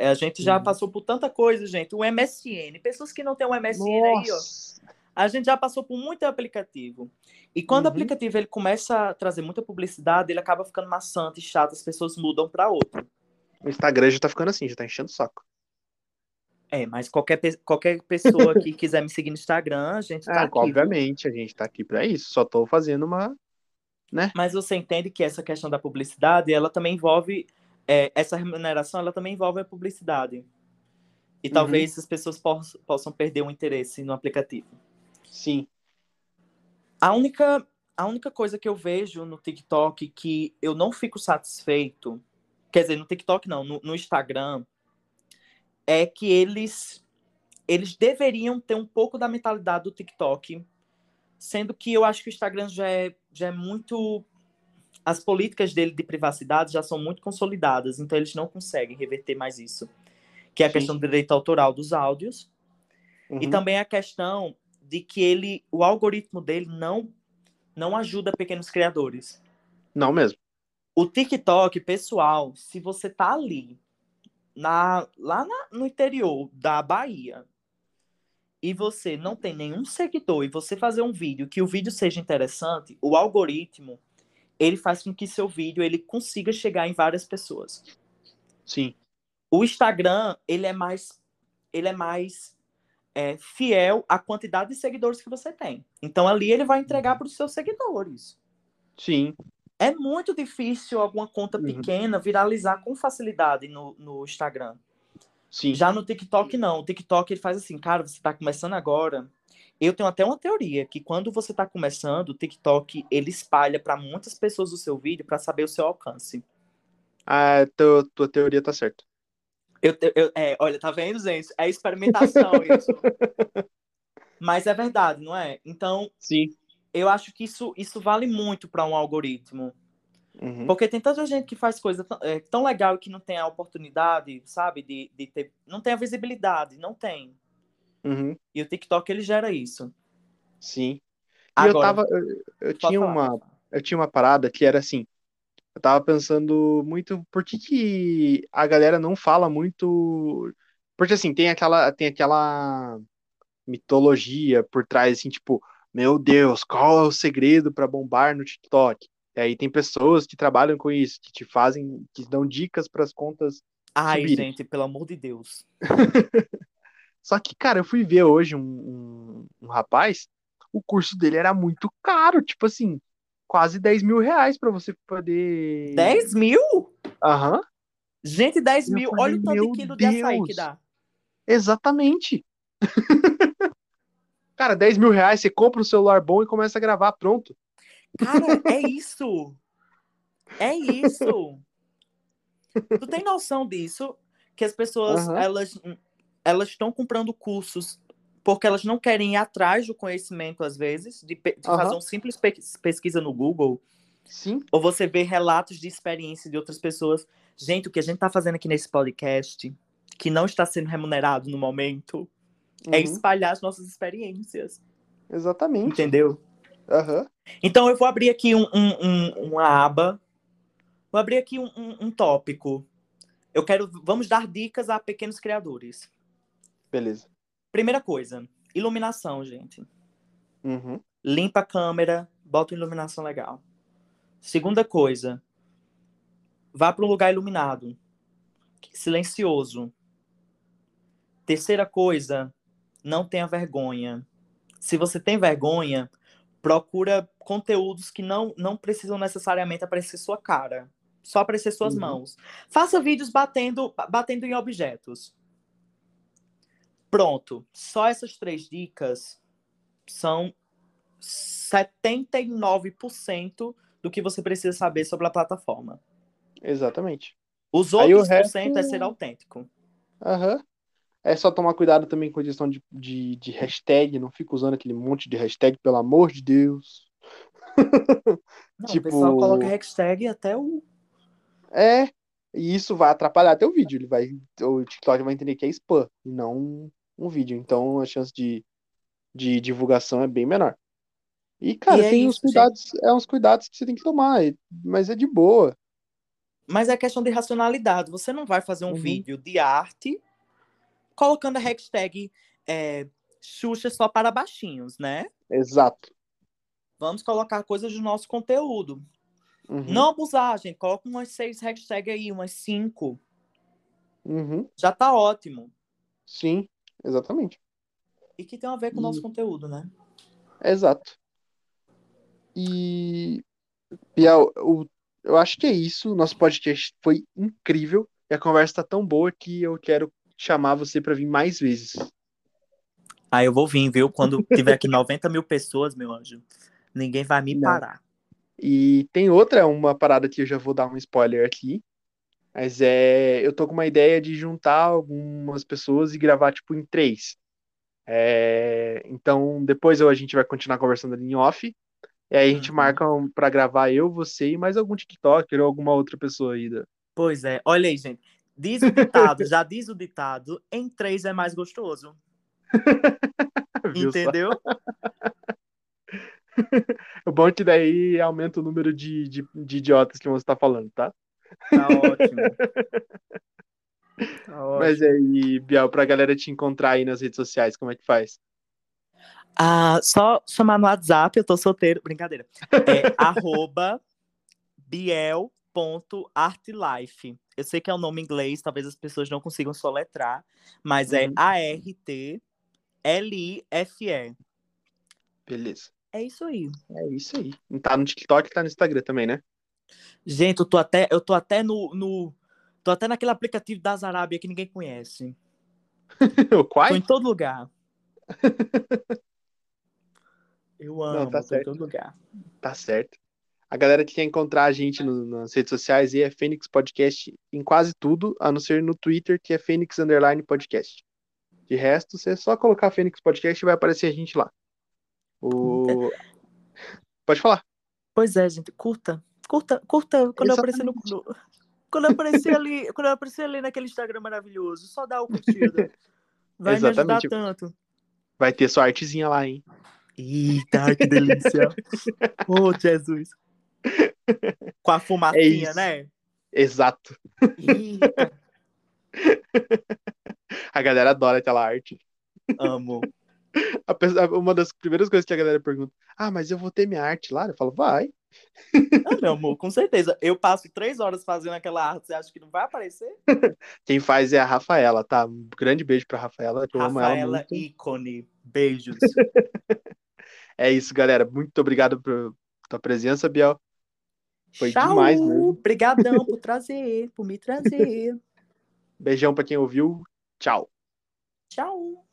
Speaker 2: A gente já
Speaker 1: Uhum.
Speaker 2: passou por tanta coisa, gente. O MSN, pessoas que não têm o MSN aí, ó.
Speaker 1: Nossa.
Speaker 2: A gente já passou por muito aplicativo. E quando o
Speaker 1: Uhum.
Speaker 2: aplicativo ele começa a trazer muita publicidade, ele acaba ficando maçante, chato, as pessoas mudam para outro.
Speaker 1: O Instagram já tá ficando assim, já tá enchendo o saco.
Speaker 2: É, mas qualquer, qualquer pessoa que quiser me seguir no Instagram, a gente tá
Speaker 1: Ah,
Speaker 2: aqui.
Speaker 1: obviamente, a gente tá aqui pra isso. Só tô fazendo uma.
Speaker 2: Mas você entende que essa questão da publicidade, ela também envolve é, essa remuneração, ela também envolve a publicidade. E
Speaker 1: Uhum.
Speaker 2: talvez as pessoas poss- possam perder o interesse no aplicativo.
Speaker 1: Sim.
Speaker 2: A única, a única coisa que eu vejo no TikTok que eu não fico satisfeito, quer dizer, no TikTok não, no, no Instagram, é que eles eles deveriam ter um pouco da mentalidade do TikTok, sendo que eu acho que o Instagram já é, já é muito as políticas dele de privacidade já são muito consolidadas, então eles não conseguem reverter mais isso. Que é a
Speaker 1: Sim.
Speaker 2: questão do direito autoral dos áudios e
Speaker 1: Uhum.
Speaker 2: também a questão de que ele, o algoritmo dele não não ajuda pequenos criadores.
Speaker 1: Não mesmo.
Speaker 2: O TikTok, pessoal, se você tá ali na, lá na- no interior da Bahia e você não tem nenhum seguidor e você fazer um vídeo que o vídeo seja interessante, o algoritmo ele faz com que seu vídeo ele consiga chegar em várias pessoas.
Speaker 1: Sim.
Speaker 2: O Instagram ele é mais ele é mais é, fiel à quantidade de seguidores que você tem. Então ali ele vai entregar para os seus seguidores.
Speaker 1: Sim.
Speaker 2: É muito difícil alguma conta
Speaker 1: Uhum.
Speaker 2: pequena viralizar com facilidade no, no Instagram.
Speaker 1: Sim.
Speaker 2: Já no TikTok, não. O TikTok ele faz assim, cara, você está começando agora. Eu tenho até uma teoria que quando você está começando, o TikTok ele espalha para muitas pessoas o seu vídeo para saber o seu alcance.
Speaker 1: Ah, tua, tua teoria tá certa.
Speaker 2: Eu, eu- é, olha, tá vendo, gente? É experimentação isso. Mas é verdade, não é? Então,
Speaker 1: Sim.
Speaker 2: Eu acho que isso, isso vale muito para um algoritmo.
Speaker 1: Uhum.
Speaker 2: Porque tem tanta gente que faz coisa tão, é, tão legal e que não tem a oportunidade, sabe? De, de ter. Não tem a visibilidade, não tem.
Speaker 1: Uhum.
Speaker 2: E o TikTok ele gera isso.
Speaker 1: Sim. E eu
Speaker 2: Agora,
Speaker 1: tava. Eu, eu tinha
Speaker 2: falar,
Speaker 1: uma. Eu tinha uma parada que era assim. Eu tava pensando muito por que, que a galera não fala muito. Porque assim, tem aquela, tem aquela mitologia por trás, assim, tipo, meu Deus, qual é o segredo pra bombar no TikTok? E aí tem pessoas que trabalham com isso, que te fazem, que dão dicas pras contas
Speaker 2: Ai,
Speaker 1: subirem.
Speaker 2: gente, pelo amor de Deus.
Speaker 1: Só que, cara, eu fui ver hoje um, um, um rapaz, o curso dele era muito caro, tipo assim, quase 10 mil reais pra você poder.
Speaker 2: 10 mil?
Speaker 1: Aham,
Speaker 2: Gente, 10
Speaker 1: Eu
Speaker 2: mil.
Speaker 1: falei,
Speaker 2: Olha o tanto de quilo de açaí que
Speaker 1: Deus.
Speaker 2: dá.
Speaker 1: exatamente. Cara, 10 mil reais, você compra um celular bom e começa a gravar, pronto.
Speaker 2: Cara, é isso. É isso. Tu tem noção disso? Que as pessoas,
Speaker 1: Aham.
Speaker 2: elas elas estão comprando cursos porque elas não querem ir atrás do conhecimento, às vezes, de, de
Speaker 1: Aham.
Speaker 2: fazer um simples pe- pesquisa no Google,
Speaker 1: Sim,
Speaker 2: ou você vê relatos de experiência de outras pessoas. Gente, o que a gente tá fazendo aqui nesse podcast, que não está sendo remunerado no momento, é
Speaker 1: uhum,
Speaker 2: espalhar as nossas experiências.
Speaker 1: exatamente.
Speaker 2: Entendeu?
Speaker 1: Aham,
Speaker 2: Então eu vou abrir aqui um, um- um- uma aba. Vou abrir aqui um, um- um tópico. Eu quero. Vamos dar dicas a pequenos criadores.
Speaker 1: beleza.
Speaker 2: Primeira coisa, iluminação, gente.
Speaker 1: Uhum,
Speaker 2: Limpa a câmera, bota uma iluminação legal. Segunda coisa, vá para um lugar iluminado, silencioso. Terceira coisa, não tenha vergonha. Se você tem vergonha, procura conteúdos que não, não precisam necessariamente aparecer sua cara, só aparecer suas
Speaker 1: Uhum.
Speaker 2: mãos. Faça vídeos batendo, batendo em objetos. Pronto. Só essas três dicas são 79% do que você precisa saber sobre a plataforma.
Speaker 1: exatamente.
Speaker 2: Os
Speaker 1: Aí o
Speaker 2: outros por cento é
Speaker 1: resto-
Speaker 2: ser autêntico.
Speaker 1: Aham. É só tomar cuidado também com a questão de, de, de hashtag, não fica usando aquele monte de hashtag, pelo amor de Deus.
Speaker 2: Não,
Speaker 1: Tipo-
Speaker 2: O pessoal coloca hashtag até o.
Speaker 1: É, e isso vai atrapalhar até o vídeo. Ele vai, o TikTok vai entender que é spam e não um, vídeo. Então a chance de, de divulgação é bem menor. E, cara,
Speaker 2: E é
Speaker 1: tem uns
Speaker 2: isso,
Speaker 1: cuidados, é uns cuidados que você tem que tomar, mas é de boa.
Speaker 2: Mas é questão de racionalidade. Você não vai fazer um
Speaker 1: Uhum.
Speaker 2: vídeo de arte colocando a hashtag é, Xuxa só para baixinhos, né?
Speaker 1: Exato.
Speaker 2: Vamos colocar coisas do nosso conteúdo.
Speaker 1: Uhum,
Speaker 2: Não abusar, gente. Coloca umas seis hashtags aí, umas cinco.
Speaker 1: uhum,
Speaker 2: Já tá ótimo.
Speaker 1: sim, exatamente.
Speaker 2: E que tem a ver com o nosso
Speaker 1: E-
Speaker 2: conteúdo, né?
Speaker 1: Exato. E, Biel, o- eu acho que é isso. Nosso podcast foi incrível e a conversa tá tão boa que eu quero chamar você para vir mais vezes.
Speaker 2: Aí eu vou vir, viu? Quando tiver aqui 90 mil pessoas, meu anjo, ninguém vai me
Speaker 1: Não.
Speaker 2: parar.
Speaker 1: E tem outra, uma parada que eu já vou dar um spoiler aqui. Mas é. Eu tô com uma ideia de juntar algumas pessoas e gravar, tipo, em três. É, então, depois eu- a gente vai continuar conversando ali em off. E aí a gente
Speaker 2: Uhum.
Speaker 1: marca um, pra gravar eu, você e mais algum TikToker ou alguma outra pessoa aí. da-
Speaker 2: Pois é, olha aí, gente. Diz o ditado, já diz o ditado, em três é mais gostoso. Entendeu?
Speaker 1: O bom é que daí aumenta o número de, de, de idiotas que você tá falando, tá?
Speaker 2: Tá ótimo. Tá
Speaker 1: Mas
Speaker 2: ótimo.
Speaker 1: aí, Biel, pra galera te encontrar aí nas redes sociais, como é que faz?
Speaker 2: Ah, só chamar no WhatsApp, eu tô solteiro, brincadeira. É arroba biel.artlife. Eu sei que é um nome em inglês, talvez as pessoas não consigam soletrar, mas é
Speaker 1: Uhum.
Speaker 2: A-R-T-L-I-F-E.
Speaker 1: Beleza.
Speaker 2: É isso aí.
Speaker 1: É isso aí. Tá no TikTok tá no Instagram também, né?
Speaker 2: Gente, eu tô até, eu tô até no, no. Tô até naquele aplicativo das Arábia que ninguém conhece.
Speaker 1: O
Speaker 2: Tô em todo lugar. Eu amo,
Speaker 1: tá
Speaker 2: tô em
Speaker 1: certo.
Speaker 2: todo lugar.
Speaker 1: Tá certo. A galera que quer encontrar a gente no- nas redes sociais é Fênix Podcast em quase tudo, a não ser no Twitter, que é Fênix Underline Podcast. De resto, você é só colocar Fênix Podcast e vai aparecer a gente lá. O... Pode falar.
Speaker 2: Pois é, gente, curta. Curta, curta quando eu aparecer no, Quando eu aparecer ali, quando aparecer ali naquele Instagram maravilhoso, só dá o curtida. Vai me
Speaker 1: Exatamente.
Speaker 2: ajudar tanto.
Speaker 1: Vai ter sua artezinha lá, hein?
Speaker 2: Eita, que delícia. oh, Jesus. Com a
Speaker 1: É
Speaker 2: fumacinha,
Speaker 1: isso.
Speaker 2: né?
Speaker 1: Exato. A galera adora aquela arte.
Speaker 2: amo.
Speaker 1: Pessoa- uma das primeiras coisas que a galera pergunta: Ah, mas eu vou ter minha arte lá? Eu falo, vai.
Speaker 2: Ah, meu amor, com certeza. Eu passo três horas fazendo aquela arte, você acha que não vai aparecer?
Speaker 1: Quem faz é a Rafaela, tá? Um grande beijo pra Rafaela, que eu amo ela
Speaker 2: Rafaela
Speaker 1: muito.
Speaker 2: ícone. Beijos.
Speaker 1: É isso, galera. Muito obrigado por tua presença, Biel. Foi
Speaker 2: Tchau.
Speaker 1: demais mesmo.
Speaker 2: Obrigadão por trazer, por me trazer.
Speaker 1: Beijão pra quem ouviu. Tchau.
Speaker 2: Tchau.